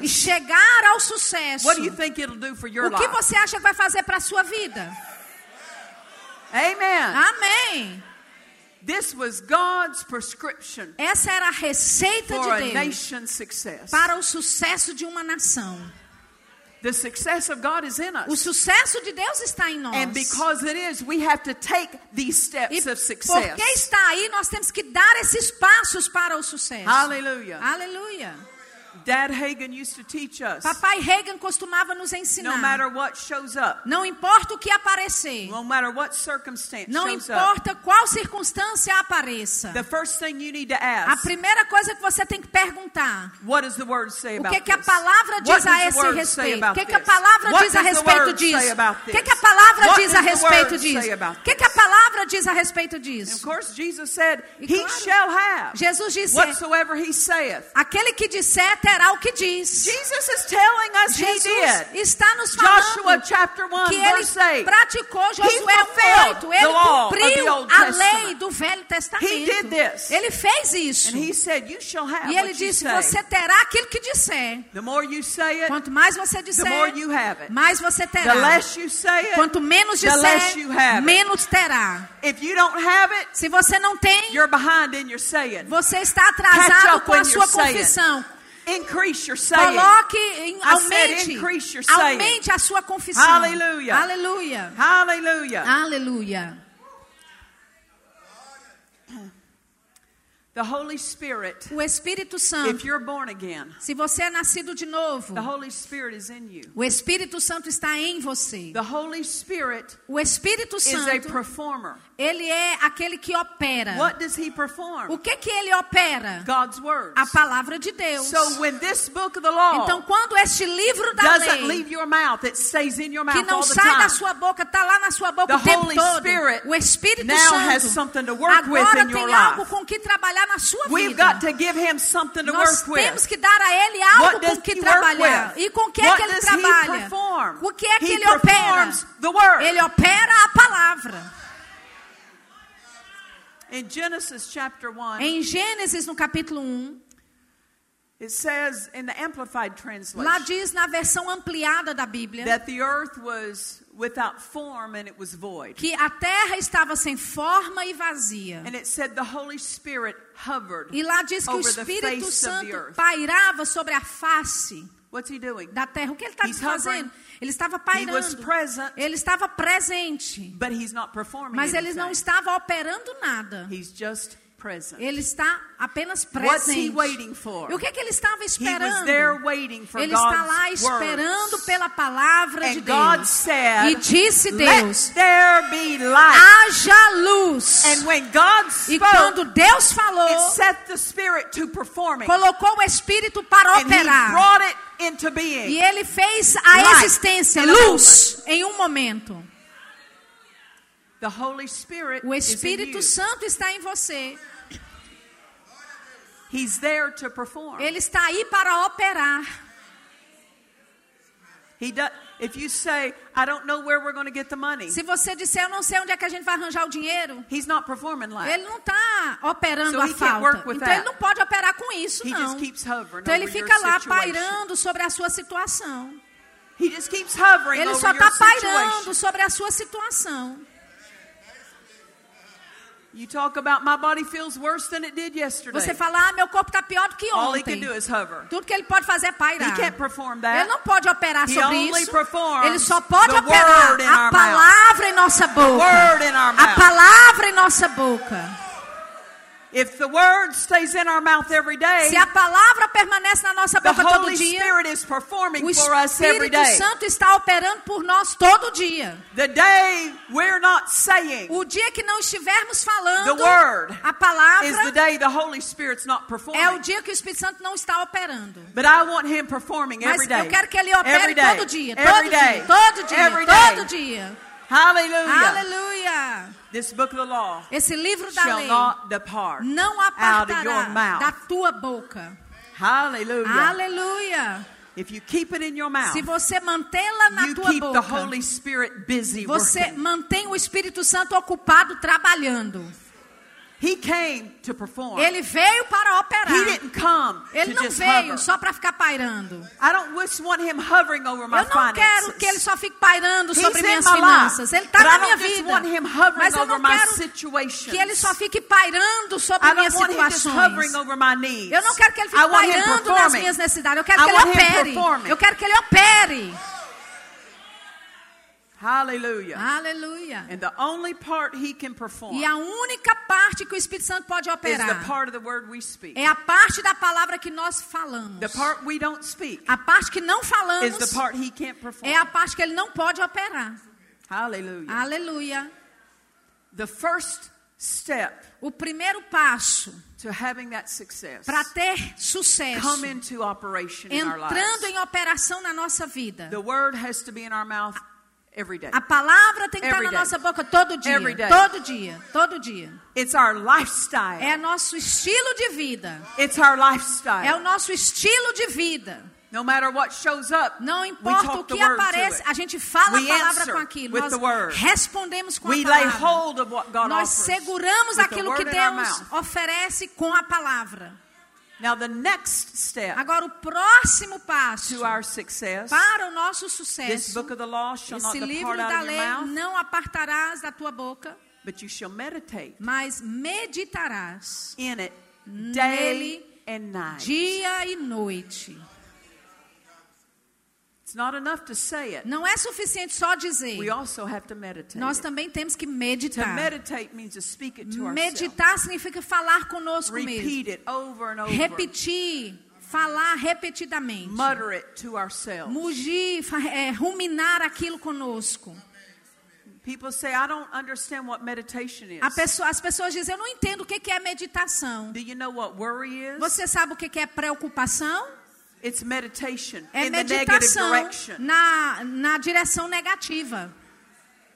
e chegar ao sucesso, what do you think it'll do for your o que life? você acha que vai fazer para a sua vida? Amen. Amém. This was God's prescription Essa era a receita for de Deus nation's success. para o sucesso de uma nação. The success of God is in O us. sucesso de Deus está em nós. And because it is, we have to take these E steps of success. porque está aí, nós temos que dar esses passos para o sucesso. Hallelujah. Aleluia. Dad Hagen used to teach us Papai Reagan costumava nos no ensinar. matter what shows up, Não importa o que aparecer. no matter what circumstance Não shows up, importa qual circunstância apareça. the first thing you need to A ask, primeira coisa que você tem que perguntar. what does the word say O about que, que a palavra diz a esse respeito? O que, que a palavra diz a respeito disso? O que, que a palavra diz a respeito disso? O que, que a? Palavra diz a respeito And of disso? course, Jesus said, E He claro, shall have Jesus disse: whatsoever He saith. aquele que disser terá o que diz. Jesus is telling us He Jesus did. está nos Joshua falando chapter 1, que ele verse 8. praticou Josué fulfilled 8. Ele the the cumpriu a lei do Velho He Testamento. did this. Ele fez isso. And He said, You shall have E ele disse. Você terá aquilo que disser. The more you say it, Quanto mais você the disser, more you have it. mais você The terá. less you say it, Quanto menos the disser, menos terá. If you don't have it, Se você não tem, you're behind in your saying. você está atrasado com a sua confissão. Increase your saying. Coloque, aumente, increase your saying. aumente a sua confissão. Hallelujah. Aleluia. Hallelujah. Aleluia. The Holy Spirit, O Espírito if Santo, you're born again, se você é nascido de novo, the Holy Spirit is in you. o Espírito Santo está em você. The Holy Spirit O Espírito is a Santo, performer. Ele é aquele que opera. What does he O perform? que que ele opera? God's words. A palavra de Deus. So when this book of the law Então, quando este livro da doesn't lei leave your mouth, it stays in your que mouth não all the sai da sua boca, está lá na sua boca The o tempo Holy todo. Spirit o Espírito now has Santo something to work with agora in tem your algo life. com que trabalhar na sua We've vida. got to give him something to Nós work temos with. que dar a ele algo What com que trabalhar. with? E com que é What que ele trabalha? O que é que He ele opera? performs the word. Ele opera a palavra. In Genesis chapter 1, Em Gênesis, no capítulo 1, It says in the Amplified Lá Translation diz na versão ampliada da Bíblia that the earth was without form and it was void. que a terra estava sem forma e vazia. And it said the Holy Spirit hovered E lá diz que o Espírito Santo pairava sobre a face What's he doing? da terra. O que ele He's fazendo? hovering. Ele estava pairando. present, Ele estava presente. Mas ele não estava operando nada. Ele está apenas presente. E o que, que ele estava esperando? Ele está lá esperando words. pela palavra de And Deus. said, E disse Deus: haja luz. God E spoke, quando Deus falou, colocou o Espírito para And operar. E ele fez a Light existência, luz, em um momento. O Espírito. Santo está em você. He's there to perform. Ele está aí para operar. He does, if you say, I don't know where we're going to get the money, Se você disser, eu não sei onde é que a gente vai arranjar o dinheiro, he's not performing like ele não está operando So a falta. Então that. ele não pode operar com isso, He não. just keeps hovering Então ele fica lá situation. pairando sobre a sua situação. He just keeps hovering Ele só está pairando sobre a sua situação. You talk about my body feels worse than it did yesterday. Você fala, ah, meu corpo está pior do que All he can ontem. do is hover. Tudo que ele pode fazer é He pairar. can't perform Ele that. não pode operar He sobre only isso. performs Ele só pode the operar word in a our palavra em nossa boca. word in our A mouth. palavra em nossa boca. Day, Se a palavra permanece na nossa boca todo Holy dia, Spirit is performing o for us every Espírito day. Santo está operando por nós todo dia. The day we're not saying O dia que não estivermos the falando a palavra day the Holy Spirit's not é o performing. dia que o Espírito Santo não está operando. But I want him performing Mas every day. eu quero que ele opere every day. todo dia, todo every dia, day. todo dia, every day. todo dia. Aleluia. This book of the law Esse livro da shall lei not depart não apartará da tua boca. Hallelujah. Aleluia. If you keep it in your mouth, Se você mantê-la na you tua keep the boca, Holy Spirit busy você working. mantém o Espírito Santo ocupado trabalhando. He came to perform. Ele veio para operar. He didn't come Ele não veio hover. só para ficar pairando. I don't just want him hovering over my Eu não quero que ele só fique pairando He's sobre in minhas finanças. Ele está na minha vida. Mas eu não quero que ele só fique pairando sobre minhas situações. Eu não quero que ele fique pairando nas minhas necessidades. Eu quero que ele opere. Eu quero que ele opere. Hallelujah. Aleluia. And the only part he can perform E a única parte que o Espírito Santo pode is the operar part of the word we speak. é a parte da palavra que nós falamos. The part we don't speak A parte que não is falamos the part he can't perform. é a parte que ele não pode operar. Hallelujah. Aleluia. The first step O primeiro passo to having that success para ter sucesso, come into operation in our entrando em operação na nossa vida. A palavra tem que estar Every na day. nossa boca todo dia. Todo dia. Todo dia. It's our lifestyle. É nosso estilo de vida. It's our É o lifestyle. nosso estilo de vida. No matter what shows up, Não importa o que aparece, a gente fala a palavra com aquilo. Nós respondemos com a palavra. Nós seguramos aquilo que Deus oferece com a palavra. Now the next step Agora, o próximo passo to our success, para o nosso this sucesso, book of the law shall not esse livro depart out da of your lei mouth, não apartarás da tua boca, but you shall meditate mas meditarás in it day nele and night. dia e noite. It's not enough to say it. Não é suficiente só dizer. We also have to meditate. Nós também temos que To meditar. meditate means to speak it to ourselves. Meditar significa falar conosco mesmo. Repeat it over and over. Repetir, falar repetidamente. Mutter it to ourselves. Mugir, é, ruminar aquilo conosco. People say, I don't understand what meditation is. Pessoa- as pessoas dizem, eu não entendo o que é meditação. Do you know what worry is? Você sabe o que é preocupação? It's meditation É in the negative meditação direction. na, na direção negativa.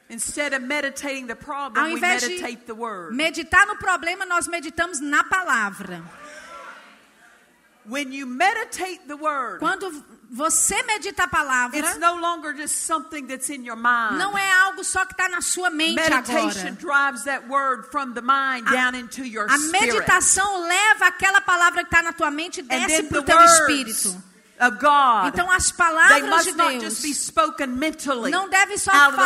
Instead of meditating the Ao problem, we invés de meditate the word. meditar no problema, nós meditamos na palavra. When you meditate the word, Quando você medita a palavra, it's no longer just something that's in your mind. não é algo só que está na sua mente Meditation agora. drives that word from the mind down into your A spirit. meditação leva aquela palavra que está na tua mente e desce para o teu words espírito. Of God, Então as palavras de Deus spoken mentally não deve só have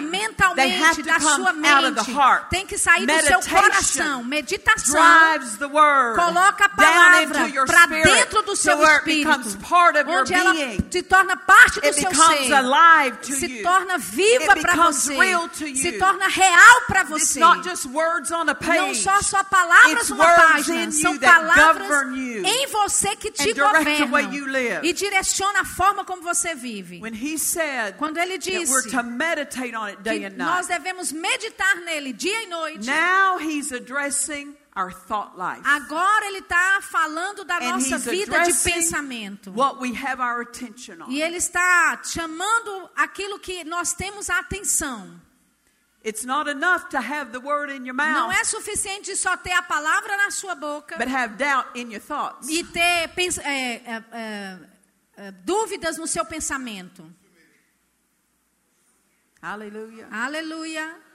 mentalmente da sua mente. Tem que sair do seu coração. Meditação drives the word coloca a palavra para dentro do seu espírito, becomes part of your onde ela being. se torna parte do It seu ser. alive to Se you. torna viva para você. real to Se torna real para It's você. not just words on a Não só só palavras It's numa página, in são palavras em você que te governam live. e direciona a forma como você vive. When he said Quando ele that we're disse to meditate on it day que and nós night, devemos meditar nele dia e noite, now he's addressing our thought life. agora ele está falando da And nossa vida de pensamento. what we have our attention on. E ele está chamando aquilo que nós temos a atenção. Não mouth, é suficiente só ter a palavra na sua boca but have doubt in your thoughts. e ter é, é, é, é, dúvidas no seu pensamento. Hallelujah. Aleluia.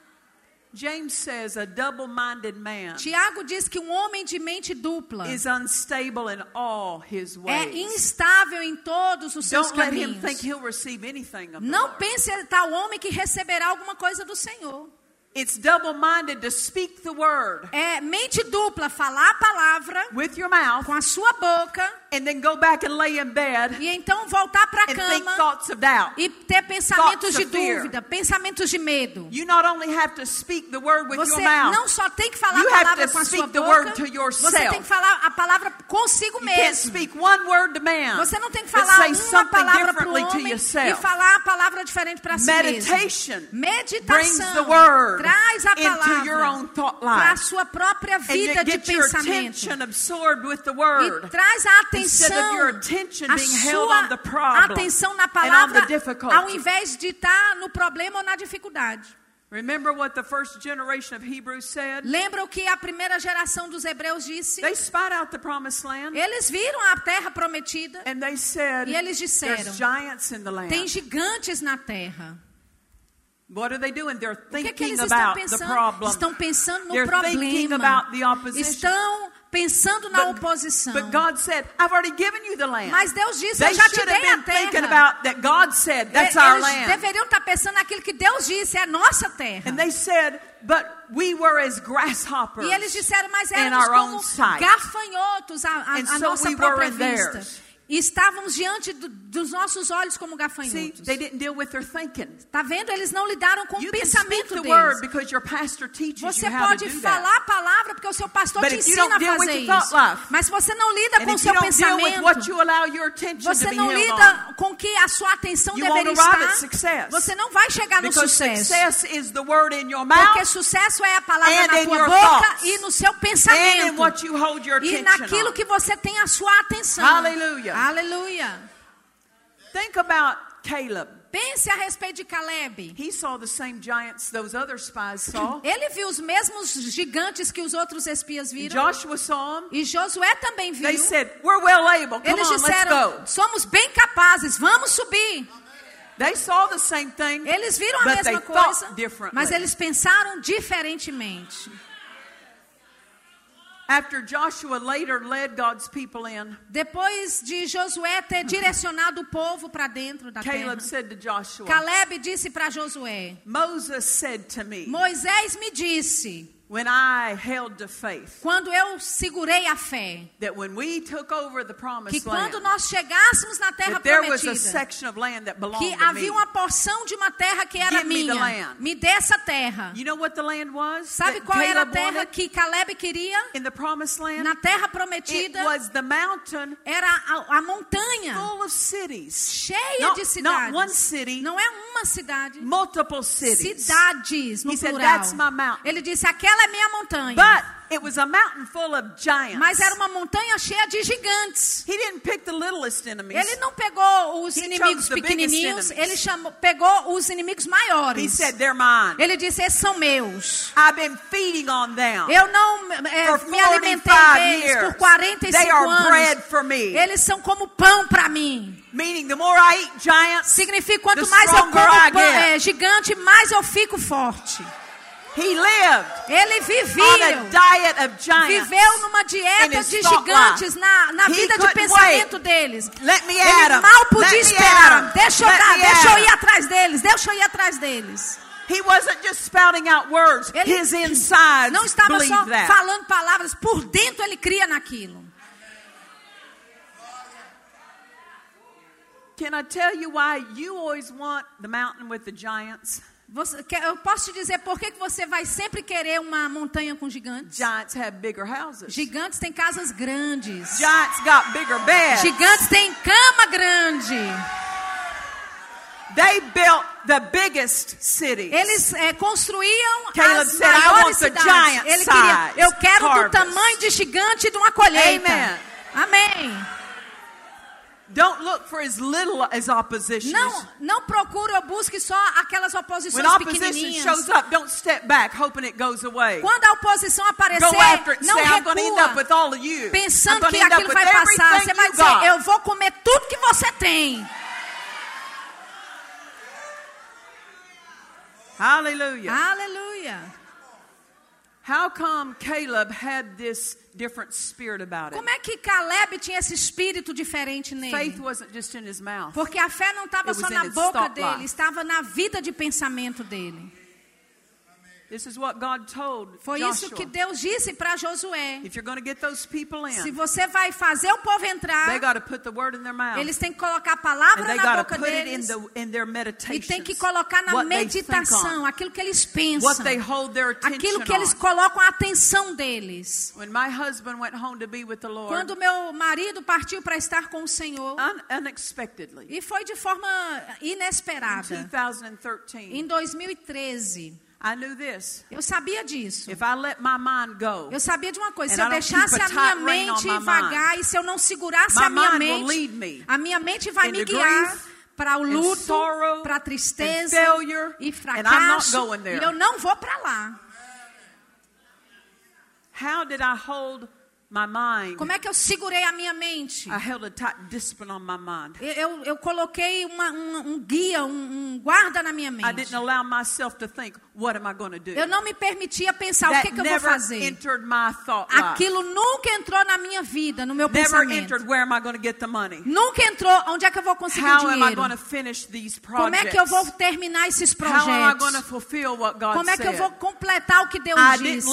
James says a double-minded man Tiago diz que um homem de mente dupla is unstable in all his é ways. instável em todos os seus Don't let him caminhos. think he'll receive anything of the Não Lord. pense tal homem que receberá alguma coisa do Senhor. It's double-minded to speak the word É mente dupla, falar a palavra with your mouth com a sua boca and then go back and lay in bed e então voltar para a cama thoughts of doubt. e ter pensamentos de dúvida, pensamentos de medo. You not only have to speak the word with Você your mouth, não só tem que falar You a palavra com a sua boca, você yourself. tem que falar a palavra consigo you can't mesmo. speak one word to man, Você não tem que falar uma palavra para o homem e falar a palavra diferente para si mesmo. Meditação traz a palavra own thought para a sua própria vida de pensamento. E traz a of atenção, your attention a being held on the sua problem atenção na palavra, the difficulty. ao invés de estar no problema ou na dificuldade. Remember what the first generation of Hebrews said? Lembra o que a primeira geração dos hebreus disse? They spied out the promised land Eles viram a terra prometida and they said, e eles disseram: There's giants in the land. tem gigantes na terra. What are they doing? They're O que, é que thinking eles estão about the pensando? Estão pensando no They're thinking problema. about the opposition. Estão pensando na But- oposição. But God said, I've already given you the land. Mas Deus disse: They Eu já te should have dei a been thinking terra. about that God said, that's our Eles land. deveriam estar pensando naquilo que Deus disse: é a nossa terra. And they said, but we were as grasshoppers E eles disseram, mas éramos our como gafanhotos à, à- so nossa we própria vista. theirs. E estávamos diante do- dos nossos olhos como gafanhotos. they didn't deal with their thinking. Tá vendo? Eles não lidaram com You o pensamento deles. Você pode falar a palavra porque o seu pastor But te ensina a fazer isso. life, Mas você não lida com o seu pensamento. Você não lida com que a sua atenção deveria estar. Você não vai chegar no sucesso. Porque sucesso é a palavra na tua boca e no seu pensamento. E naquilo que você tem a sua atenção. Hallelujah. Aleluia. Think about Caleb. Pense a respeito de Caleb. He saw the same giants those other spies saw. Ele viu os mesmos gigantes que os outros espias viram. Joshua saw them. E Josué também viu. They said, "We're well able. Come Eles on, let's disseram: go." somos bem capazes, vamos subir. They saw the same thing. Eles viram a mesma coisa, mas eles pensaram diferentemente. After Joshua later led God's people in, Depois de Josué ter direcionado o povo para dentro da terra, Caleb said to Joshua, Caleb disse para Josué: Moses said to me, Moisés me disse, when I held to faith, quando eu segurei a fé, that when we took over the que quando nós chegássemos na terra that there was a prometida, section of land that belonged que havia uma porção de uma terra que era Give minha. Me dê essa terra. You know what the land was? Sabe qual era a Caleb terra wanted que Caleb queria? in the promised land? Na terra It prometida was the mountain era a, a montanha full of cities. cheia Not, de not one cidades. city, Não é uma cidade. multiple cities. Cidades no He said, plural. "That's my mountain." Ele disse: aquela ela é minha montanha. But it was a mountain full of giants. Mas era uma montanha cheia de gigantes. He didn't pick the littlest enemies. Ele não pegou os He inimigos pequenininhos, ele chamou, pegou os inimigos He maiores. said, They're mine. Ele disse: esses são meus. I've been feeding on them. Eu não é, For me alimentei 45 deles years. por 45 They are bread anos. for me. Eles são como pão para mim. Meaning, the more I eat giants, Significa quanto mais eu como pão, é, gigante, mais eu fico forte. He lived Ele on a viveu. numa dieta de gigantes na, na vida de pensamento deles. Let me Ele mal podia esperar. Deixa eu dar, deixa eu ir atrás deles, deixa eu ir atrás deles. He wasn't just spouting out words. Ele His insides não estava só that. falando palavras, por dentro ele cria naquilo. Can I tell you why you always want the mountain with the giants? Você, eu posso te dizer por que você vai sempre querer uma montanha com gigantes? Giants have bigger houses. Gigantes têm casas grandes. Giants got bigger beds. Gigantes têm cama grande. They built the biggest cities. Eles é, construíam Caleb as said, "I maiores want the cidades. giant Ele queria, eu quero do harvest." tamanho de gigante de uma colheita. Amen. Amém. Don't look for as little as opposition. Não, não procure ou busque só aquelas oposições When opposition pequenininhas. shows up, don't step back hoping it goes away. Quando a oposição aparecer, Go after it não say, I'm going to end up with recua, all of you. Pensando que aquilo vai passar. Você vai dizer, got. eu vou comer tudo que você tem. Hallelujah. Aleluia. How come Caleb had this different spirit about him? Como é que Caleb tinha esse espírito diferente Faith nele? wasn't just in his mouth. Porque a fé não estava It só na boca dele, life. estava na vida de pensamento dele. This is what God told Foi Joshua. isso que Deus disse para Josué. If you're going to get those people Se in, você vai fazer o povo entrar, got to put the word in their mouth. eles têm que colocar a palavra na boca put it in, deles the, in their e tem que colocar na meditação aquilo que eles pensam, aquilo que eles colocam a atenção deles. When my husband went home to be with the Lord, Quando meu marido partiu para estar com o Senhor, e foi de forma in inesperada, 2013, em 2013, I knew this. Eu sabia disso. If I let my mind go, Eu sabia de uma coisa, se eu deixasse a minha mente vagar e se eu não segurasse a minha mente, me a minha mente vai me guiar grief para o luto, para a tristeza failure, e fracasso. E eu não vou para lá. how did I hold? Como é que eu segurei a minha mente? I held a tight discipline on my mind. Eu, eu, eu coloquei uma- um, um guia, um, um guarda na minha I mente. didn't allow myself to think, what am I going to do? Eu não me permitia pensar o That que, que eu vou fazer. Aquilo nunca entrou na minha vida, no meu Never pensamento. entered where am I going to get the money? Nunca entrou onde é que eu vou conseguir How am I dinheiro. Como é que eu vou terminar esses How am I projetos? going to fulfill what God Como é que eu vou completar o que Deus I disse?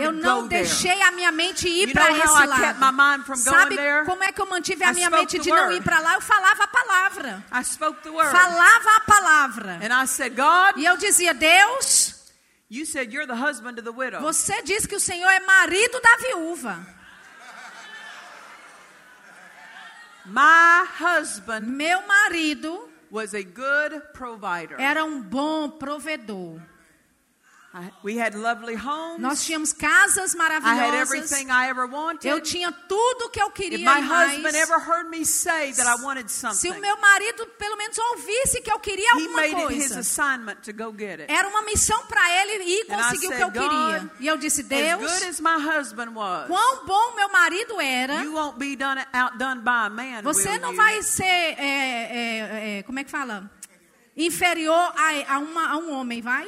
Eu não deixei a minha mente ir para esse I lado. kept my mind from going Sabe there? como é que eu mantive a minha spoke mente the de não word. ir para lá? Eu falava a palavra. I spoke the word. Falava a palavra. And I said, God, E eu dizia, Deus, you said you're the husband of the widow. você diz que o Senhor é marido da viúva. My husband Meu marido was a good provider. era um bom provedor. I, we had lovely homes. Nós tínhamos casas I had maravilhosas. everything I ever wanted. Eu tinha tudo que eu If queria my e mais. husband ever heard me say that I wanted Se something, o meu marido pelo menos ouvisse que eu queria he alguma made it his coisa. assignment to go get it. Era uma missão para ele ir conseguir o que eu queria. "God, E eu disse, As Deus, good as my husband was, quão bom meu marido era. you won't be done outdone by a man. Você não you? vai ser, é, é, é, como é que fala? Inferior a, a, uma, a um homem, vai?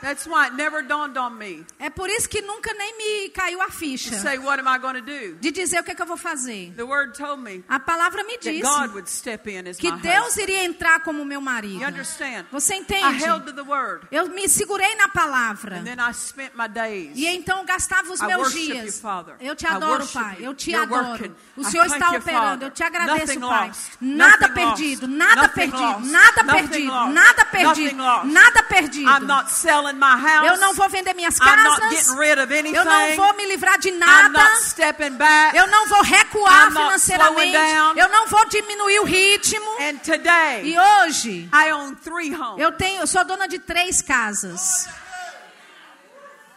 That's why it never dawned on me É por isso que nunca nem me caiu a to ficha. say, what am I going to do? De dizer o que, é que eu vou fazer. The word told me A palavra me that disse God would step in as que my Deus husband. iria entrar como meu marido. You understand? Você I entende? held to the word. Eu me segurei na palavra. And then I spent my days. E então eu gastava os I meus worship dias. you, Father. Eu te I adoro, Pai. Eu te You're adoro. working. O I Senhor está you, operando. Father. Eu te agradeço, Nothing Pai. lost. Nada perdido, nada Nothing perdido, lost. nada Nothing perdido, lost. nada Nothing perdido, lost. nada perdido. I'm not selling selling my house. Eu não vou vender minhas I'm not casas. getting rid of anything. Eu não vou me livrar de I'm nada. not stepping back. Eu não vou recuar I'm not financeiramente. slowing down. Eu não vou diminuir o ritmo. And today, E hoje, I own three homes. eu tenho, eu sou dona de três casas.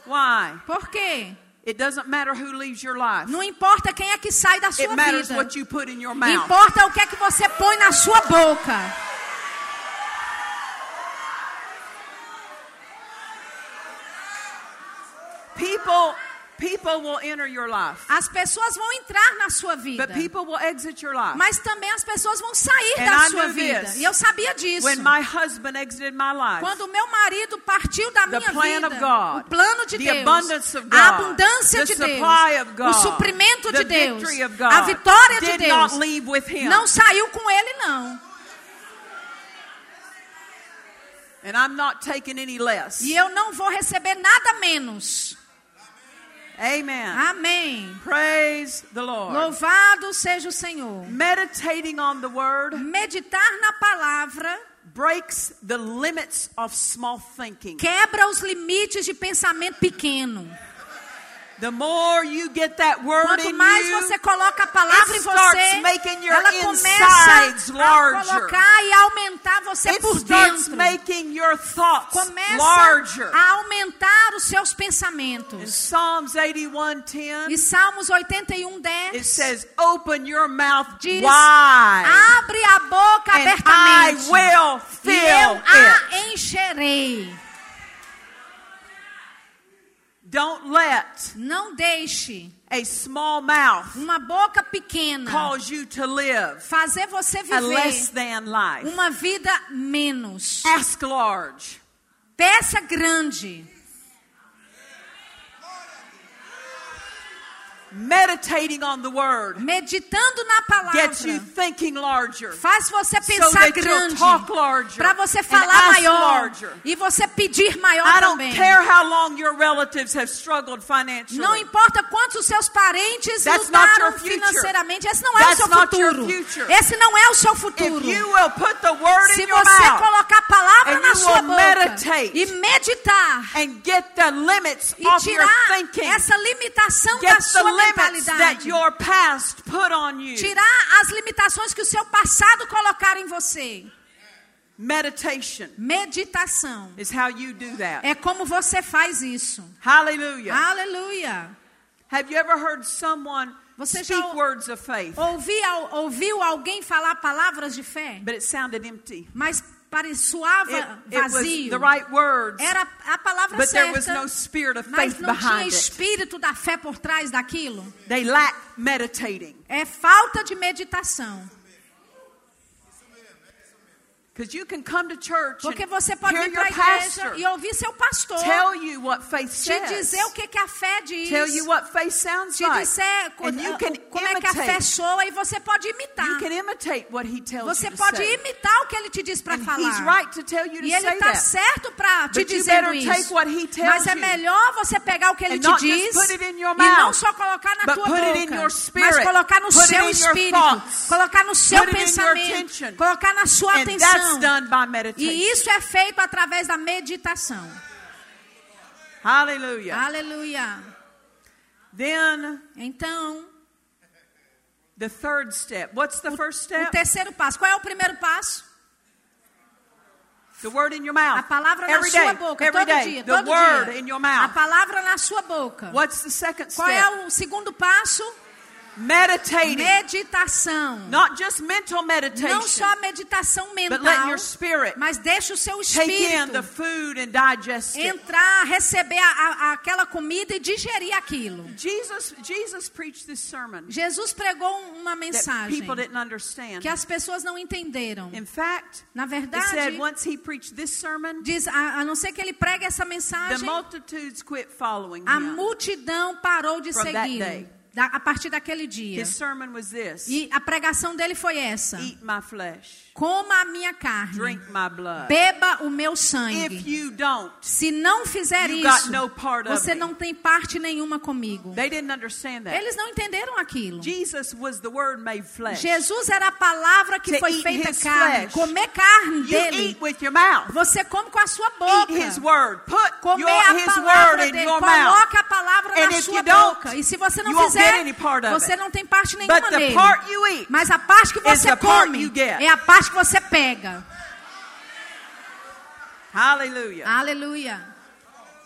Why? Por quê? It doesn't matter who leaves your life. Não importa quem é que sai da It sua matters vida. what you put in your mouth. Importa o que é que você põe na sua boca. People, people will enter your life, As pessoas vão entrar na sua vida. but people will exit your life. Mas também as pessoas vão sair And da I sua vida. this. E eu sabia disso. When my husband exited my life, Quando meu marido partiu da The minha plan vida, of God, o plano de the Deus, abundance of a God, abundância the de Deus, supply of God, o suprimento de Deus, of God a vitória de did Deus, not leave with him. não saiu com ele não. And I'm not taking any less. E eu não vou receber nada menos. Amen. Amém. Praise the Lord. Louvado seja o Senhor. Meditating on the word Meditar na palavra breaks the limits of small thinking. quebra os limites de pensamento pequeno. The more you get that word Quanto mais você coloca a palavra em starts você, making your ela começa a colocar e aumentar você it por dentro. making your thoughts Começa larger. a aumentar os seus pensamentos. Psalms 81:10, E Salmos 81, 10 it says, "Open your mouth diz: wide, Abre a boca abertamente. will E eu it." a encherei. Don't let Não deixe a small mouth uma boca pequena cause you to live fazer você a less viver than life. uma vida menos. Ask large. Peça grande. Meditating on the word Meditando na gets you palavra. thinking larger. Faz você So pensar you'll grande. Para você falar maior. larger. E você pedir maior I don't também. care how long your relatives have struggled financially. Não importa quantos seus parentes That's lutaram financeiramente. Esse não é That's o seu futuro. Esse não é o seu If futuro. you will put the word Se in your você mouth colocar a palavra na sua boca meditate e meditar and get the limits e tirar thinking, essa limitação da get sua mentalidade, your past put on you. tirar as limitações que o seu passado colocaram em você. Meditation Meditação. is how you do that. É como você faz isso. Hallelujah. Aleluia. Have you ever heard someone Você já speak ou- words of faith, Ouvi, al- ouviu alguém falar palavras de fé, but it sounded empty? mas pare, suava It, it was vazio. the right words, Era a palavra but there was certa, no spirit of mas faith não tinha behind it. espírito da fé por trás daquilo. They lack meditating. É falta de meditação. Because you can come to church Porque você pode vir para a igreja e ouvir seu pastor tell you what faith te dizer o que, que a fé diz, tell you what faith sounds te dizer co- and you uh, can como é que a fé soa e você pode imitar. You can imitate what he tells Você pode imitar o que ele te diz para falar. E ele está certo para te dizer isso. what he tells Mas é melhor você pegar o que ele te diz e não só colocar na tua boca, mas colocar no seu espírito, colocar no seu pensamento, colocar na sua atenção. Done by meditation. E isso é feito através da meditação. Hallelujah. Aleluia. Then Então, the third step. What's the first o step? terceiro passo. Qual é o primeiro passo? The word in your mouth. A palavra na Every sua day. boca, Every todo day. dia, The todo word dia. in your A mouth. palavra na sua boca. What's the second Qual step? é o segundo passo? Meditating. Meditação. Not just mental Não meditation, só meditação but let mental, your spirit mas deixa o seu take in the espírito food and digest it. entrar, receber a- a- aquela comida e digerir aquilo. Jesus, Jesus preached this sermon Jesus pregou uma that mensagem people didn't understand. que as pessoas não entenderam. In fact, Na verdade, said once he preached this sermon, diz, a, a não ser que ele pregue essa the mensagem, multitudes quit following a him. multidão parou de that segui-lo. Da- a partir daquele dia. His sermon was this E a pregação dele foi essa: Eat my flesh, Coma a minha carne, drink my blood. beba o meu If sangue. you don't, Se não fizer You got isso, no part of você me. não tem parte nenhuma comigo. they didn't understand that. Eles não entenderam aquilo. Jesus was the Word made flesh. Jesus era a palavra que To foi eat feita his carne. flesh. Comer carne You dele. eat with your mouth. Você come com a sua Eat boca. His Word. Put Comer your, a His palavra Word in dele. mouth. A palavra And na if sua you boca. E se você não you fizer, of você não tem parte nenhuma nele. part you eat Mas a parte que você come é a parte que você pega. Hallelujah. Aleluia.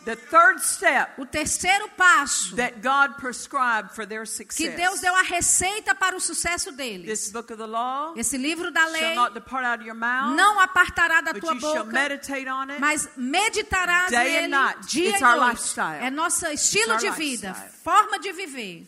The third step O terceiro passo that God prescribed for their que success. Deus deu a receita para o sucesso This deles. book of the law Esse livro da lei not depart out of your mouth, não apartará da but tua boca, meditate on it. mas meditarás Day and nele night. dia It's e our noite. lifestyle. É nosso estilo de vida, lifestyle. forma de viver.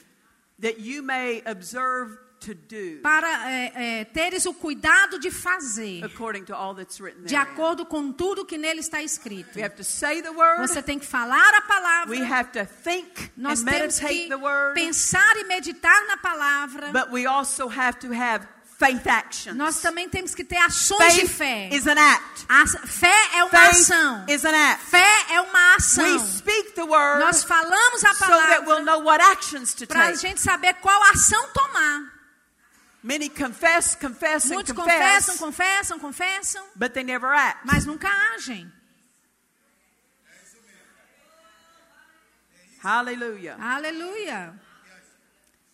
That you may observe to do Para é, é, teres o cuidado de fazer, according to all that's written de there. acordo com tudo que nele está escrito. We have to say the word. Você tem que falar a palavra. We have to think Nós and temos meditate que the word. pensar e meditar na palavra. But we also have to have faith actions. Nós também temos que ter ações de Faith fé. is an act. A fé é uma Faith ação. is an act. Fé é uma We ação. speak the word Nós falamos a so that we'll palavra know what actions to para a take. gente saber qual ação tomar. Many confess, confess, and Muitos confess, confessam, confessam, confessam, but they never act. mas nunca agem. Hallelujah. Aleluia.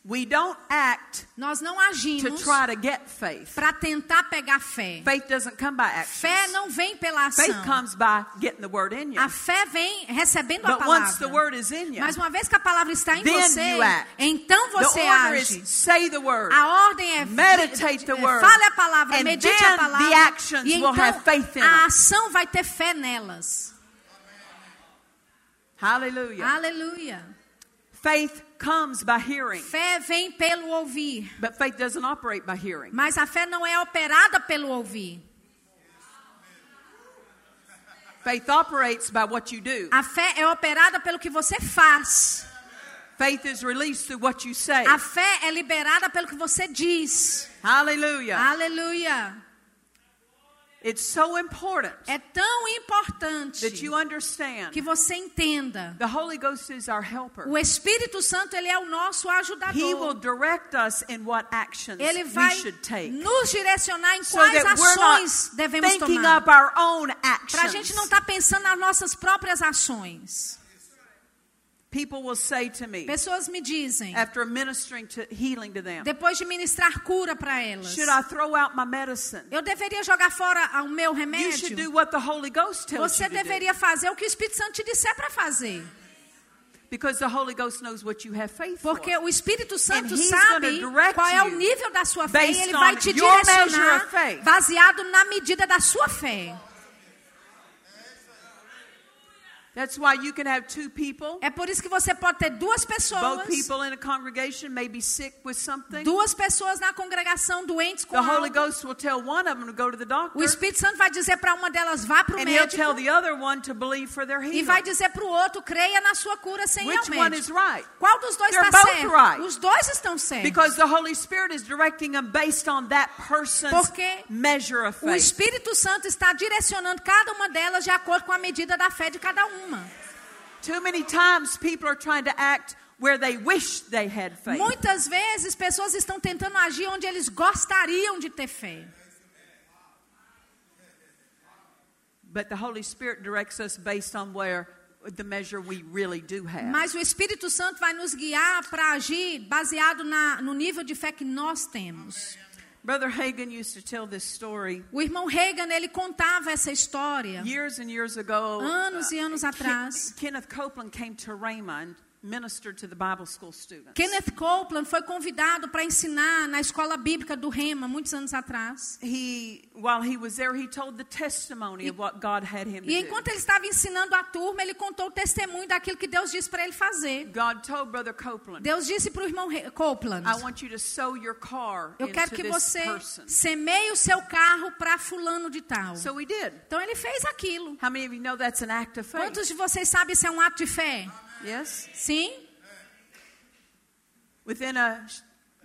We don't act Nós não to agimos try to get faith. para tentar pegar fé. Faith doesn't come by Fé action. não vem pela Faith ação. comes by getting the word in you. A fé vem recebendo a But once the palavra. word is in you, Mas uma vez que a palavra está em Then você, you act. então the você order age. is say the word. A ordem é Meditate the é, word. fale a palavra, And medite then a palavra. the actions e will então have faith in a ação vai ter fé nelas. Hallelujah. Aleluia. Faith comes by hearing, Fé vem pelo ouvir, but faith doesn't operate by hearing. mas a fé não é operada pelo ouvir. Faith operates by what you do. A fé é operada pelo que você faz. Faith is released through what you say. A fé é liberada pelo que você diz. Hallelujah. Aleluia. It's so important É tão importante that you understand que você entenda. the Holy Ghost is our helper. O Espírito Santo, ele é o nosso He will ajudador. direct us in what actions Ele we vai should take. nos direcionar em So quais that we're not ações devemos thinking tomar. up our own Para a gente não estar pensando nas nossas próprias ações. People will say to me, Pessoas me dizem, after ministering to healing to them, depois de ministrar cura para elas, should I throw out my medicine? eu deveria jogar fora o meu You should do remédio? what the Holy Ghost tells Você you to do. deveria fazer o que o Espírito Santo te disser para fazer. Because the Holy Ghost knows what you have faith Porque for. o Espírito Santo sabe qual é o nível da sua fé e based ele vai te direcionar baseado na medida da sua fé. That's why you can have two people. É por isso que você pode ter duas Both pessoas, people in a congregation may be sick with something. duas pessoas na congregação doentes com The Holy algo. Ghost will tell one of them to go to the doctor, O Espírito Santo vai dizer para uma delas vá para o and he'll tell médico the other one to believe for their e healing. vai dizer para o outro creia na sua cura sem ir ao Which one is médico. right? Qual dos dois They're está both certo? right. Os dois estão certos. Because the Holy Spirit is directing them based on that person's Porque measure of O faith. Espírito Santo está direcionando cada uma delas de acordo com a medida da fé de cada Too many times people are trying to act where they wish they had faith. Muitas vezes pessoas estão tentando agir onde eles gostariam de ter fé. But the Holy Spirit directs us based on where the measure we really do have. Mas o Espírito Santo vai nos guiar para agir baseado na, no nível de fé que nós temos. Brother Hagan used to tell this story O irmão Reagan, ele contava essa história. years and years ago. Anos e anos Ken- atrás. Kenneth Copeland came to Rhema and ministered to the Bible school students. Kenneth Copeland foi convidado para ensinar na escola bíblica do Rema, muitos anos atrás. He, while he was there, he told the testimony of what God had him E do. enquanto ele estava ensinando a turma, ele contou o testemunho daquilo que Deus disse para ele fazer. God told Brother Copeland, Deus disse para o irmão Copeland: I want you to sow your car Eu quero into que this você person. semeie o seu carro para fulano de tal. So he did. Então ele fez aquilo. How many of you know that's an act of faith? Quantos de vocês sabem se é um ato de fé? Yes? Sim? Within a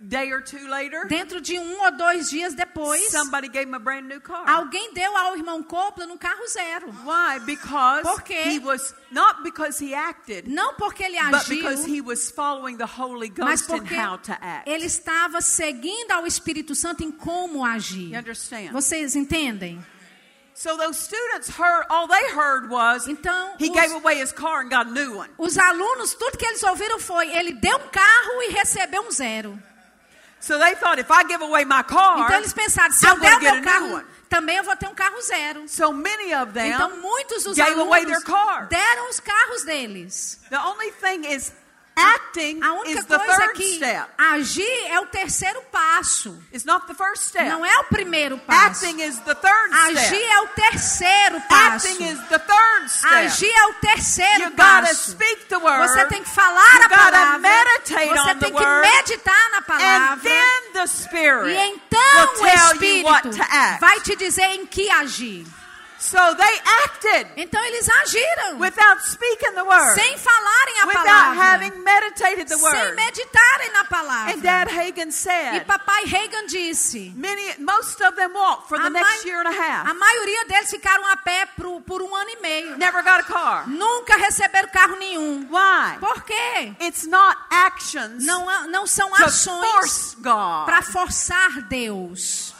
day or two later, Dentro de um ou dois dias depois, somebody gave him a brand new car. alguém deu ao irmão Copeland um carro zero. Why? Because Por quê? he was not because he acted, Não porque ele but agiu, because he was following the Holy Ghost in how to act. ele estava seguindo ao Espírito Santo em como You agir. understand? Vocês entendem? So those students heard all they heard was Então, he os- gave away his car and got a new one. Os alunos, tudo que eles ouviram foi: ele deu um carro e recebeu um zero. So they thought if I give away my car, Então eles pensaram: se I'm eu der o get meu carro, também eu vou ter um carro zero. so many of them Então muitos dos alunos deram os carros deles. The only thing is acting A única is the coisa third que step. agir é o terceiro passo. It's not the first step. Não é o primeiro passo. Acting is the third Agir step. é o terceiro passo. Acting is the third step. Agir é o terceiro You gotta passo. speak the word. Você tem que falar You a palavra. meditate Você on tem the que word. meditar na and palavra. then the Spirit E então will o tell you what Espírito to act. vai te dizer em que agir. So they acted Então eles agiram without speaking the word, sem falarem a without palavra, having meditated the sem word. meditarem na palavra. And Dad Hagen E said, papai Reagan disse: many, most of them walked for the a, next mai- year and a a half. maioria deles ficaram a pé pro- por um ano e meio. Never got a car. Nunca receberam carro nenhum. Why? Por quê? It's not actions Não, não são ações para forçar Deus.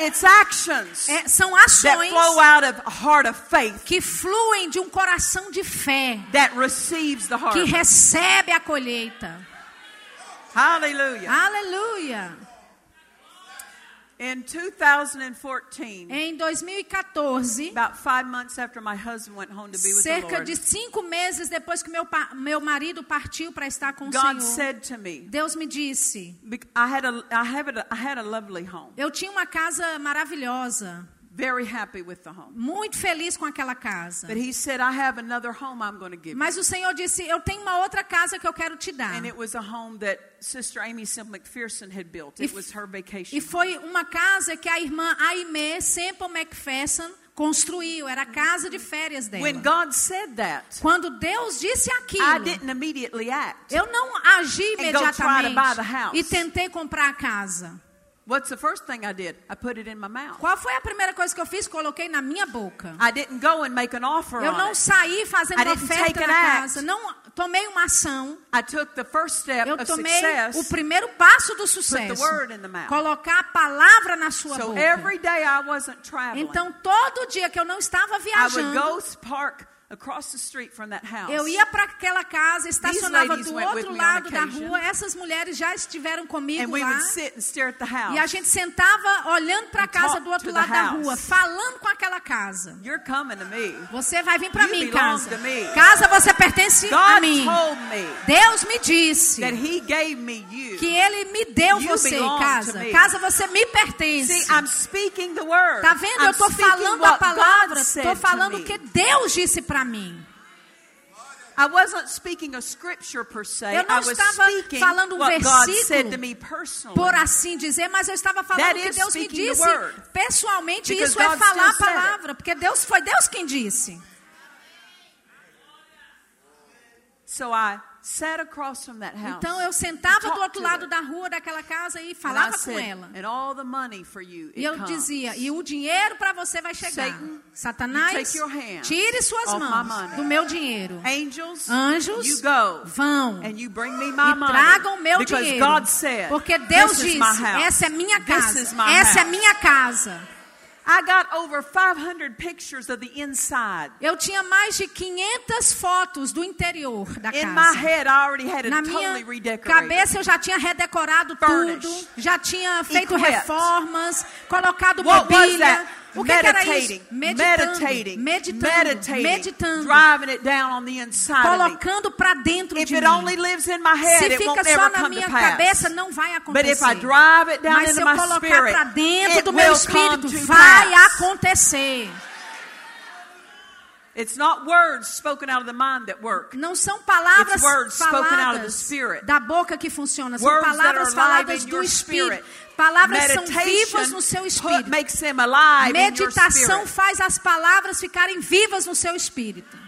It's actions É, são that ações flow out of a heart of faith que fluem de um coração de fé, that receives the que recebe a colheita. Hallelujah. Aleluia. In 2014, Em 2014, about five months after my husband went home to be with the cerca Lord, de cinco meses depois que meu, meu marido partiu para estar com o God Senhor, said to me, Deus me disse: bec- I had a, I have a, I had a lovely home. eu tinha uma casa maravilhosa, Very happy with the home. muito feliz com aquela casa. But he said, I have another home I'm going to give you. Mas o Senhor disse: eu tenho uma outra casa que eu quero te dar. And it was a home that Sister Amy Simple McPherson had built. It was her vacation. E foi uma casa que a irmã Aimee Semple McPherson construiu. Era a casa de férias dela. When God said that, Quando Deus disse I aquilo, didn't immediately act. eu não agi And go try to buy the imediatamente house. e tentei comprar a casa. What's the first thing I did? I put it in my mouth. Qual foi a primeira coisa que eu fiz? Coloquei na minha boca. I didn't go and make an offer Eu não saí fazendo I didn't oferta take na act. casa. Não tomei uma ação. I took the first step Eu of tomei success. o primeiro passo do Put sucesso. the word in the mouth. Colocar a palavra na sua So boca. every day I wasn't traveling. Então, todo dia que eu não estava I would viajando, go park across the street from that house. eu ia para aquela casa, estacionava do outro lado da rua. Essas mulheres já estiveram comigo lá. would sit and stare at the house. E a gente sentava olhando para a casa do outro lado da rua, falando com aquela casa. You're coming to me. Você vai vir para mim, casa. Casa, você pertence a mim. Deus me disse que Ele me deu você, casa. me. Casa, você me pertence. See, I'm speaking the word. Tá vendo? Eu estou falando a palavra. Estou to falando o que Deus disse para mim. I wasn't speaking a scripture per se. Eu não I was estava speaking falando um what God versículo said to me personally. Por assim dizer, mas eu estava falando That o que Deus me disse. Pessoalmente, Because isso é God falar a palavra. Porque Deus foi Deus quem disse. So I sat across from that house. Então eu sentava do outro lado da rua daquela casa e falava com ela. And all the money for you, E eu dizia, e o dinheiro para você vai chegar. Satanás, tire suas mãos do meu dinheiro. Angels, Anjos, you go vão and you bring me my e money. tragam o meu because dinheiro. God said, Porque Deus this is disse, essa é minha casa. Essa é minha casa. Eu tinha mais de 500 fotos do interior da In my casa. head, I already had it Na totally minha redecorated. cabeça eu já tinha redecorado tudo, já tinha feito reformas, colocado mobília. O que, que era isso? meditating, Meditando, meditating, meditando, meditating, meditando, driving it down on the inside colocando para dentro If de it mim. only lives in my head, Se fica só na minha cabeça, não vai acontecer. Mas se eu colocar para dentro do meu espírito, vai acontecer. It's not words spoken out of the mind that work. Não são palavras It's words spoken out of the faladas Spirit. da boca que funcionam, são Words palavras faladas do espírito. Palavras são vivas no seu Meditation espírito. makes them alive Meditação faz as palavras ficarem vivas no seu espírito.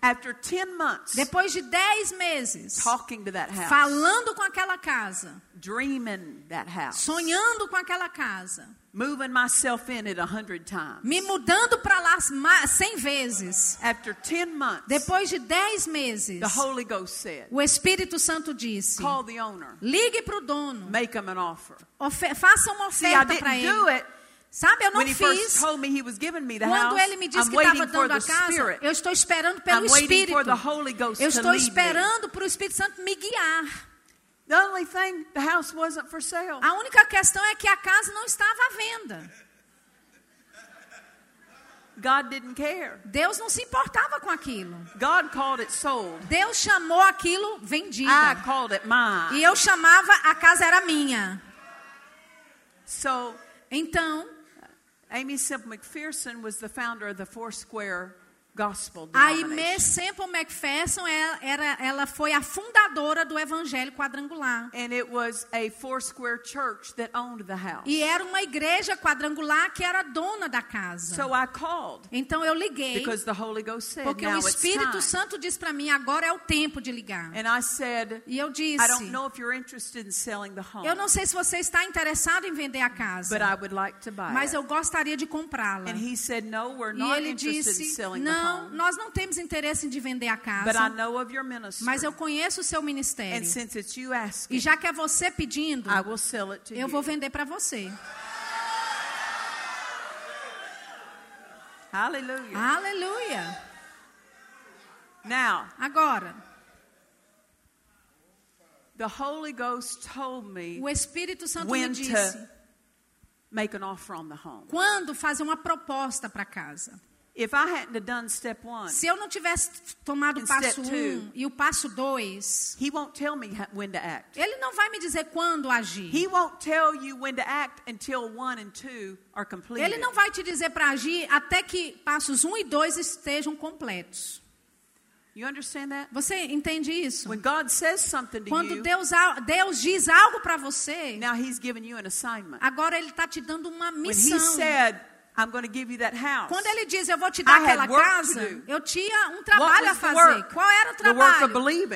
After 10 months depois de 10 meses, talking to that house, falando com aquela casa, dreaming that house, sonhando com aquela casa, moving myself in it a hundred times. me mudando para lá ma- 100 vezes. After 10 months, Depois de 10 meses, the Holy Ghost said, o Espírito Santo disse: call the owner, ligue para o dono, make him an offer. ofe- faça uma oferta para didn't do ele. it Sabe, eu não when fiz. told me he was giving me the Quando house. ele me disse I'm que estava dando a casa, eu estou esperando pelo Espírito. Eu to estou esperando para o Espírito Santo me guiar. The only thing, the house wasn't for sale. A única questão é que a casa não estava à venda. God didn't care. Deus não se importava com aquilo. God called it sold. Deus chamou aquilo I vendida. called it mine. E eu chamava, a casa era minha. So Então, Amy Semple McPherson was the founder of the Foursquare Gospel a denomination. Semple McPherson, ela, era, ela foi a fundadora do Evangelho Quadrangular. And it was a Foursquare church that owned the house. E era uma igreja quadrangular que era dona da casa. So I called Então eu liguei, because the Holy Ghost said, porque o Espírito. Santo disse para mim, agora é o tempo de ligar. And I said, E eu I disse, don't know if you're interested in selling the home, eu não sei se você está interessado em vender a casa, but I would like to buy mas it. eu gostaria de comprá-la. And he said, no, we're E not ele interested in disse, selling the não, home, nós não temos interesse de vender a but I casa, know of your ministry. mas eu conheço o seu And ministério. you E asking, já que é você pedindo, eu you. vou vender para você. Hallelujah. Aleluia. Now, Agora, the Holy Ghost told me o Espírito Santo me disse make an offer on the home. quando fazer uma proposta para casa. If I hadn't have done step one, Se eu não tivesse tomado o passo step 1 two. um, e o passo 2, he won't tell me ha- when to act. ele não vai me dizer quando agir. He won't tell you when to act until one and two are completed. Ele não vai te dizer para agir até que passos 1 um e 2 estejam completos. You understand that? Você entende isso? When God says something to Quando you, Deus, Deus diz algo para você, now He's giving you an assignment. agora Ele está te dando uma When He missão. said, "I'm going to give you that house," Quando Ele diz, eu vou te dar I aquela casa, eu tinha um trabalho a fazer. Qual era o trabalho?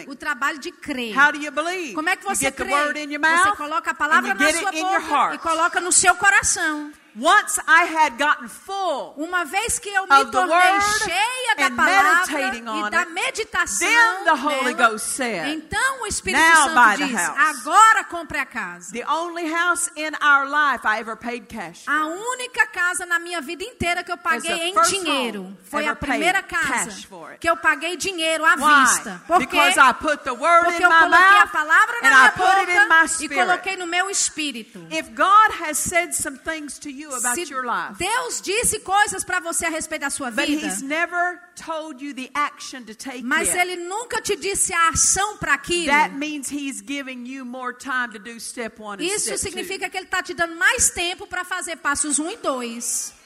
O trabalho de crer. how do you believe? Como é que você get the crê? word in your Você mouth, coloca a palavra na sua boca e coloca no seu coração. Once I had gotten full, Uma vez que eu me tornei cheia da palavra e da it, meditação then the Holy dela, Ghost said, então o Espírito "Now Santo diz, house." agora compre a casa. the only house in our life I ever paid cash. A única casa na minha vida inteira que eu paguei em dinheiro foi a primeira casa que eu paguei dinheiro à Why? vista. Por quê? Because I put the word Porque eu coloquei a palavra na minha boca e coloquei no meu espírito. If God has said some things to you about Se your life, Deus disse coisas para você a respeito da sua but vida, He's never told you the action to take mas yet, Ele nunca te disse a ação para aquilo, that means He's giving you more time to do step one and isso step significa que Ele está te dando mais tempo para fazer passos 1 um e 2. two.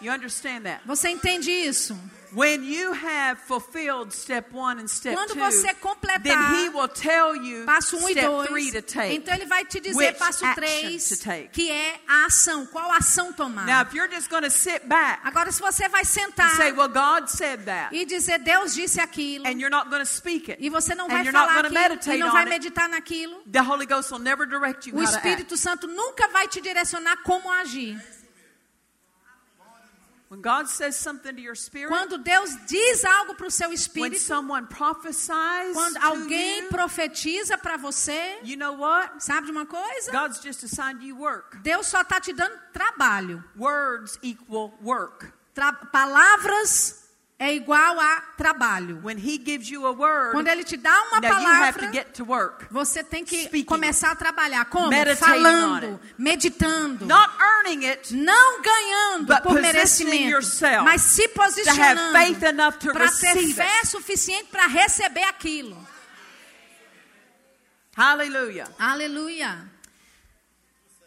You understand that? Você entende isso? When you have fulfilled step one and step Quando two, você completar then He will tell you Passo 1 um e step 2. three to take. Então ele vai te dizer passo action 3, to take. que é a ação. Qual ação tomar? Now, if you're just going to sit back Agora, se você vai sentar say, "Well, God said that," e dizer Deus disse aquilo, and you're not going to speak it, e você não and vai you're not falar aquilo, e meditate não vai it, meditar naquilo, the Holy Ghost will never direct you o. Espírito Santo nunca vai te direcionar como agir. When God says something to your spirit, Quando Deus diz algo para o seu when espírito, someone prophesies quando alguém you, profetiza para você, you know what? sabe de uma coisa? God's just assigned you work. Deus só está te dando trabalho. Words equal work. Tra- palavras é igual a trabalho. When He gives you a word, Quando ele te dá uma to palavra, get to work. você tem que Speaking começar a trabalhar. Como? Falando, meditando. Not earning it, Não ganhando But por merecimento, yourself mas se to posicionando to para ter fé it. suficiente para receber aquilo. Hallelujah. Aleluia.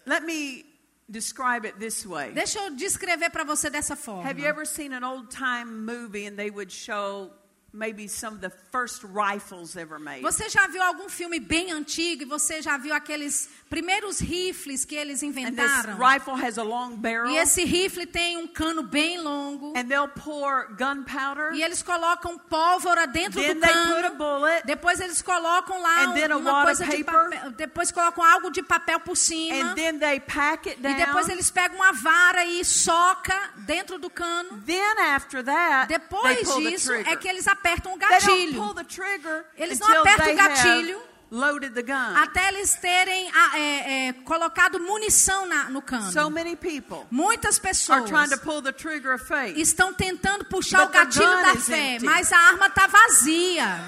Let me describe it this way. Deixa eu descrever para você dessa forma. Have you ever seen an old time movie and they would show maybe some of the first rifles ever made. Você já viu algum filme bem antigo e você já viu aqueles primeiros rifles que eles inventaram? rifle has a long barrel. E esse rifle tem um cano bem longo. And they'll pour gunpowder. E eles colocam pólvora dentro Then do they put a cano. bullet. Depois eles colocam lá And then a uma coisa de papel. Depois colocam algo de papel por cima. And then they pack it E depois eles pegam uma vara e soca dentro do cano. Then after that, they Depois disso é que eles apertam o They don't gatilho. Eles não apertam o gatilho. Até eles terem ah, é, é, colocado munição na- no cano. So Muitas pessoas faith. estão tentando puxar o gatilho da fé, mas a arma está vazia.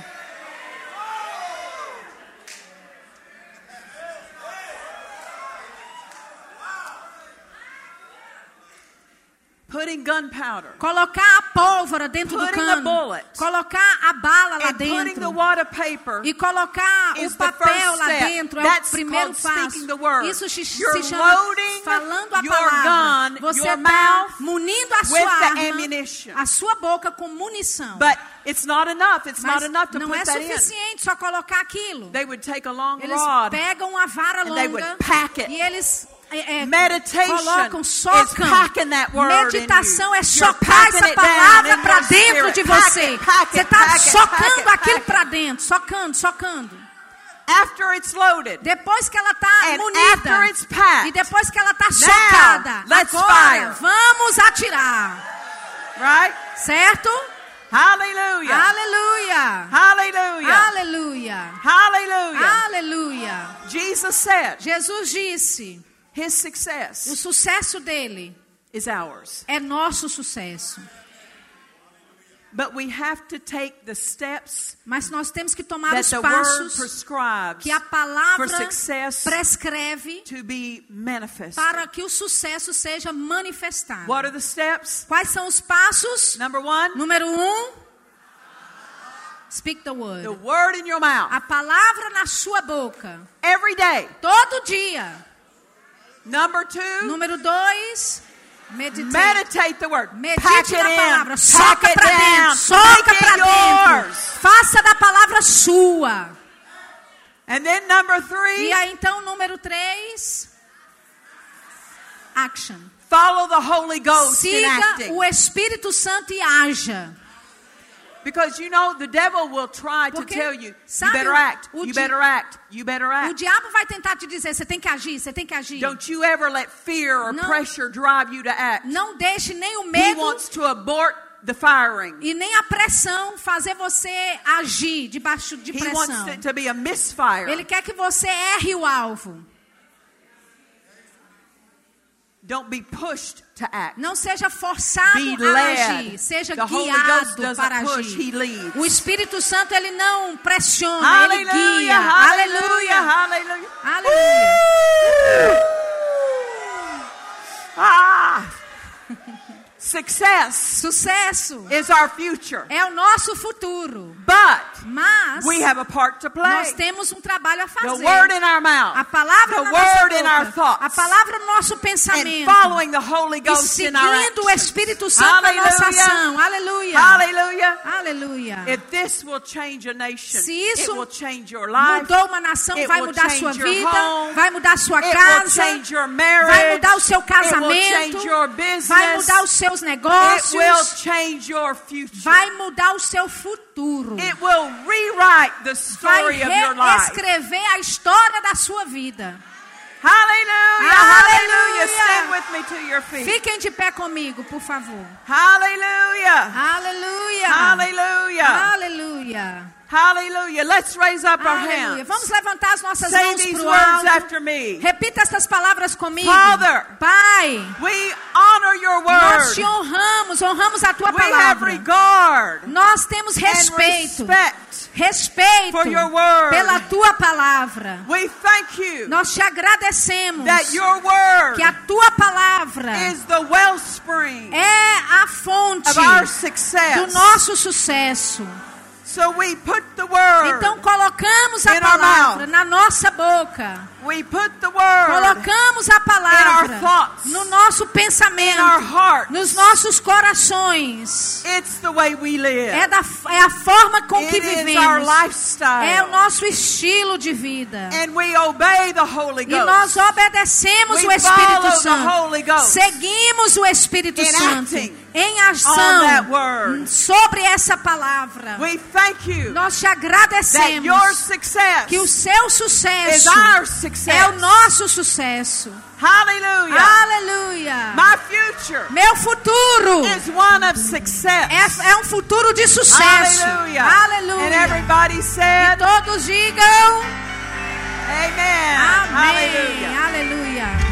Putting gunpowder Colocar a pólvora dentro do cano. bullet. Colocar a bala lá and putting the dentro. E colocar o papel lá dentro é o That's primeiro called passo. speaking the word. Isso se, se You're chama loading falando a palavra. gun, Você está munindo a sua arma, a sua boca com munição. But it's not enough. It's Mas not enough to não put é that in. suficiente só colocar aquilo. They would take a long Eles rod. pegam uma vara And they would longa pack it. e eles é, é, Meditation colocam, socam. Meditação é socar essa palavra para dentro de você. Você está socando aquilo para dentro, socando, socando. After it's loaded, Depois que ela está munida packed, e depois que ela está socada, let's agora fire. vamos atirar, right? certo? Hallelujah. Aleluia, Hallelujah. aleluia, Hallelujah. aleluia. Jesus said Jesus disse: his o success sucesso dele is ours. é nosso sucesso. But we have to take the steps Mas nós temos que tomar os passos prescribes que a palavra prescreve to be manifest. para que o sucesso seja manifestado. What are the steps? Quais são os passos? Number one, Número um, speak the word. the word in your mouth A palavra na sua boca, every day. todo dia. Number two, Número dois, meditate. meditate the word. Pack Medite it na in. palavra, Pack soca para dentro, soca para dentro. Faça da palavra sua. And then number three, E aí então, número três, action. follow the Holy Ghost in Siga o Espírito Santo e haja. Because you know the devil will try to Porque, tell you, you sabe, better act, o you better act, you better O act. diabo vai tentar te dizer, você tem que agir, você tem que agir. Don't you ever let fear or Não. pressure drive you to act. Não deixe nem o He medo wants to abort the firing. e nem a pressão fazer você agir debaixo de He pressão. wants it to be a misfire. Ele quer que você erre o alvo. Don't be pushed to act. Não seja forçado Be a agir, seja The guiado para push, agir. O Espírito Santo ele não pressiona, ele guia. hallelujah, Aleluia. hallelujah. Aleluia. Ah! Success Sucesso is our future. é o nosso futuro. But Mas we have a part to nós play. temos um trabalho a The fazer. word in our mouth. A palavra the na nossa word in our thoughts. a palavra no nosso and pensamento, following the Holy e Ghost our seguindo o. Espírito Santo na nossa Hallelujah. ação. Aleluia. Hallelujah. Aleluia. If this will change a nation, Se isso it will change your life. Mudou uma nação, It vai mudar sua vida, home. vai mudar sua casa, marriage. vai mudar o seu casamento, vai mudar os seus will negócios, change your future. vai mudar o seu futuro. It will rewrite the Vai story of your life. reescrever a história da sua vida. Hallelujah. Hallelujah. Hallelujah. Stand with me to your feet. Fiquem de pé comigo, por favor. Hallelujah. Aleluia. Hallelujah. Aleluia. Hallelujah. Let's raise up our hands. Vamos levantar as nossas Say mãos para o words alto. after me. Repita essas palavras comigo. Father, Pai, We honor your nós word. te honramos, honramos a tua We have palavra. regard Nós temos respeito, respect respeito for your word. pela tua palavra. We thank you Nós te agradecemos that your word que a tua palavra is the wellspring é a fonte of our do nosso sucesso. So we put the word. Então colocamos a palavra na nossa boca. we put the word Colocamos a palavra thoughts. no nosso pensamento, hearts. nos nossos corações. It's the way we live. É, da, é a forma com que it our vivemos. lifestyle. É o nosso estilo de vida. and we obey the Holy E Ghost. nós obedecemos We o Espírito Santo. Holy Ghost. Seguimos o Espírito Santo acting em ação sobre essa palavra. we thank you Nós te agradecemos que o seu sucesso é o nosso sucesso. Hallelujah. Aleluia. My future Meu futuro is one of success. é, é um futuro de sucesso. Hallelujah. And Aleluia. everybody E said, todos digam Amen. Amém.